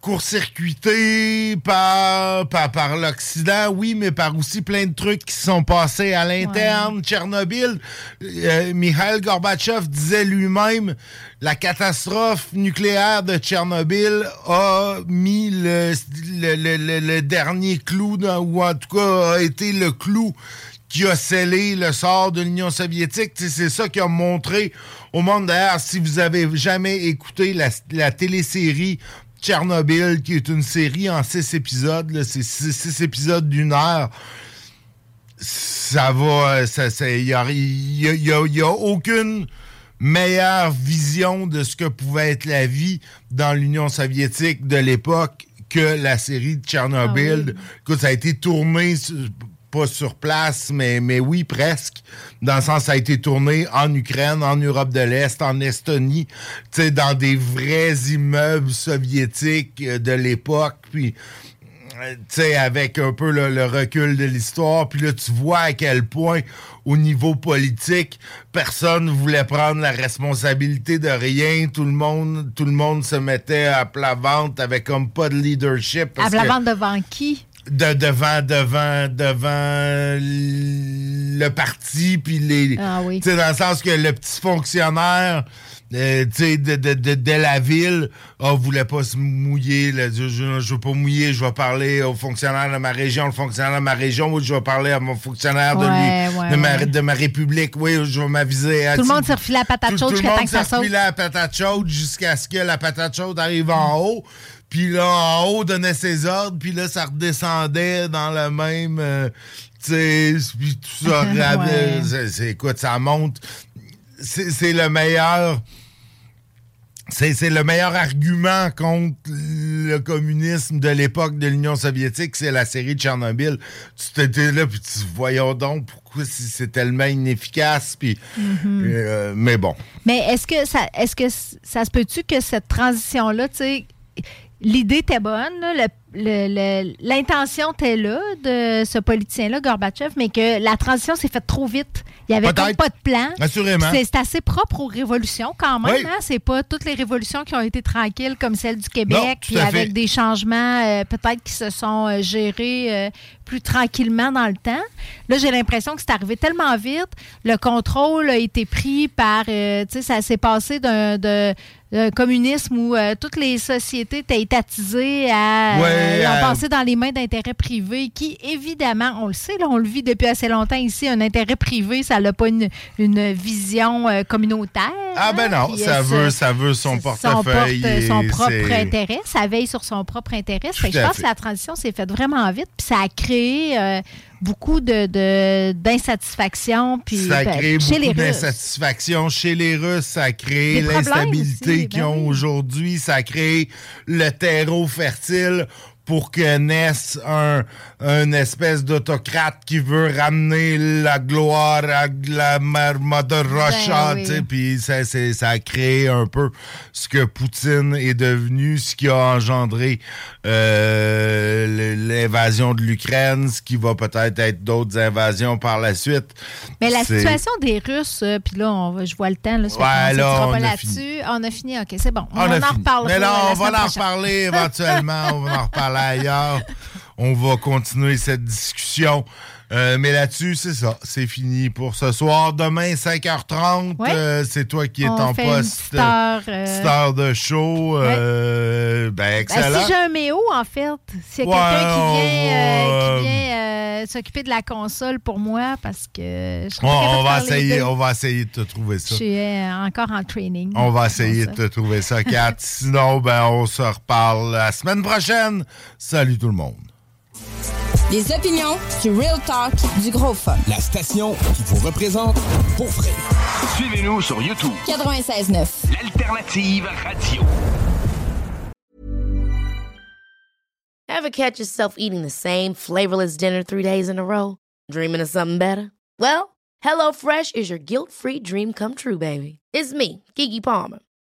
court-circuité par, par, par l'Occident, oui, mais par aussi plein de trucs qui sont passés à l'interne. Tchernobyl, euh, Mikhail Gorbatchev disait lui-même, la catastrophe nucléaire de Tchernobyl a mis le, le, le- le- le dernier clou, dans- ou en tout cas a été le clou qui a scellé le sort de l'Union soviétique. C'est ça qui a montré au monde. D'ailleurs, si vous avez jamais écouté la, la télésérie Tchernobyl, qui est une série en six épisodes, c'est six, six épisodes d'une heure, ça va... Il n'y a, y a- y a- y a aucune meilleure vision de ce que pouvait être la vie dans l'Union soviétique de l'époque que la série de Tchernobyl. Écoute, ça a été tourné pas sur place, mais, mais oui, presque. Dans le sens, ça a été tourné en Ukraine, en Europe de l'Est, en Estonie, tu sais, dans des vrais immeubles soviétiques euh, de l'époque. Puis, euh, tu sais, avec un peu le, le recul de l'histoire, puis là, tu vois à quel point, au niveau politique, personne voulait prendre la responsabilité de rien. Tout le monde, tout le monde se mettait à plat ventre, avec comme pas de leadership. À parce que- vente devant qui? De devant devant devant le parti puis les Ah oui. tu sais dans le sens que le petit fonctionnaire euh, tu sais, de, de, de, de la ville, ah, voulait pas se mouiller, là, je, je, je veux pas mouiller, je vais parler au fonctionnaire de ma région, le fonctionnaire de ma région, ou je vais parler à mon fonctionnaire de, Ouais, lui, ouais, de, ma, ouais. de ma république, oui, je vais m'aviser. à Tout le monde refilé la patate chaude tout le jusqu'à temps monde que ça la patate chaude jusqu'à ce que la patate chaude arrive en haut. Puis là, en haut, donnait ses ordres. Puis là, ça redescendait dans le même... euh, tu sais, puis tout ça. Écoute, ça monte. C'est c'est le meilleur... C'est le meilleur argument contre le communisme de l'époque de l'Union soviétique, c'est la série de Tchernobyl. Tu t'étais là, puis tu voyons donc pourquoi si c'est tellement inefficace, puis... Mhm. euh, mais bon. Mais est-ce que ça est-ce que ça se peut-tu que cette transition-là, tu sais, l'idée était bonne, là, le- l'intention était là de ce politicien-là, Gorbatchev, mais que la transition s'est faite trop vite. Il n'y avait pas de plan. Assurément. C'est assez propre aux révolutions quand même. Oui. Hein? C'est pas toutes les révolutions qui ont été tranquilles comme celle du Québec, Non, puis avec fait. des changements euh, peut-être qui se sont euh, gérés euh, plus tranquillement dans le temps. Là, j'ai l'impression que c'est arrivé tellement vite. Le contrôle a été pris par, euh, tu sais, ça s'est passé d'un communisme où euh, toutes les sociétés étaient étatisées à, Ouais, euh, ont euh, passé dans les mains d'intérêts privés qui, évidemment, on le sait, là, on le vit depuis assez longtemps ici, un intérêt privé, ça n'a pas une, une vision communautaire. Ah ben non, Puis, ça veut, ça veut son son, porte- portefeuille. et son propre intérêt, ça veille sur son propre intérêt. Fait je pense fait. que la transition s'est faite vraiment vite, puis ça a créé euh, beaucoup de, de- d'insatisfaction. Puis, Ça ben, créé chez les beaucoup d'insatisfaction chez les Russes. Ça problèmes l'instabilité aussi, qu'ils ben ont oui. aujourd'hui. Ça a créé le terreau fertile pour que naisse un, un espèce d'autocrate qui veut ramener la gloire à la mère Mother Russia. Ben Puis ça, c'est- ça a créé un peu ce que Poutine est devenu, ce qui a engendré euh, l'invasion de l'Ukraine, ce qui va peut-être être d'autres invasions par la suite. Mais la situation des Russes, euh, puis là, on je vois le temps, là, Ouais, là, on pas là-dessus. On a fini, OK, c'est bon. On, On en fini. reparlera. Mais là, on va en reparler éventuellement. on va en reparler ailleurs. On va continuer cette discussion. Euh, mais là-dessus, c'est ça. C'est fini pour ce soir. Demain, 5h30, Ouais. euh, c'est toi qui es en poste. heure, euh, petite heure de show. euh, ben, Ben, excellent. si j'ai un méo, en fait, s'il y a Ouais, quelqu'un qui vient, euh, vient euh, s'occuper de la console pour moi, parce que je on, on va essayer, on va essayer de te trouver Je ça. suis euh, encore en training. On va essayer de te trouver ça, Kat. Sinon, ben, on se reparle la semaine prochaine. Salut tout le monde. Les opinions, du real talk, du gros fun. La station qui vous représente pour vrai. Suivez-nous sur YouTube. 96.9. L'alternative radio. Ever catch yourself eating the same flavorless dinner three days in a row? Dreaming of something better? Well, HelloFresh is your guilt-free dream come true, baby. It's me, Kiki Palmer.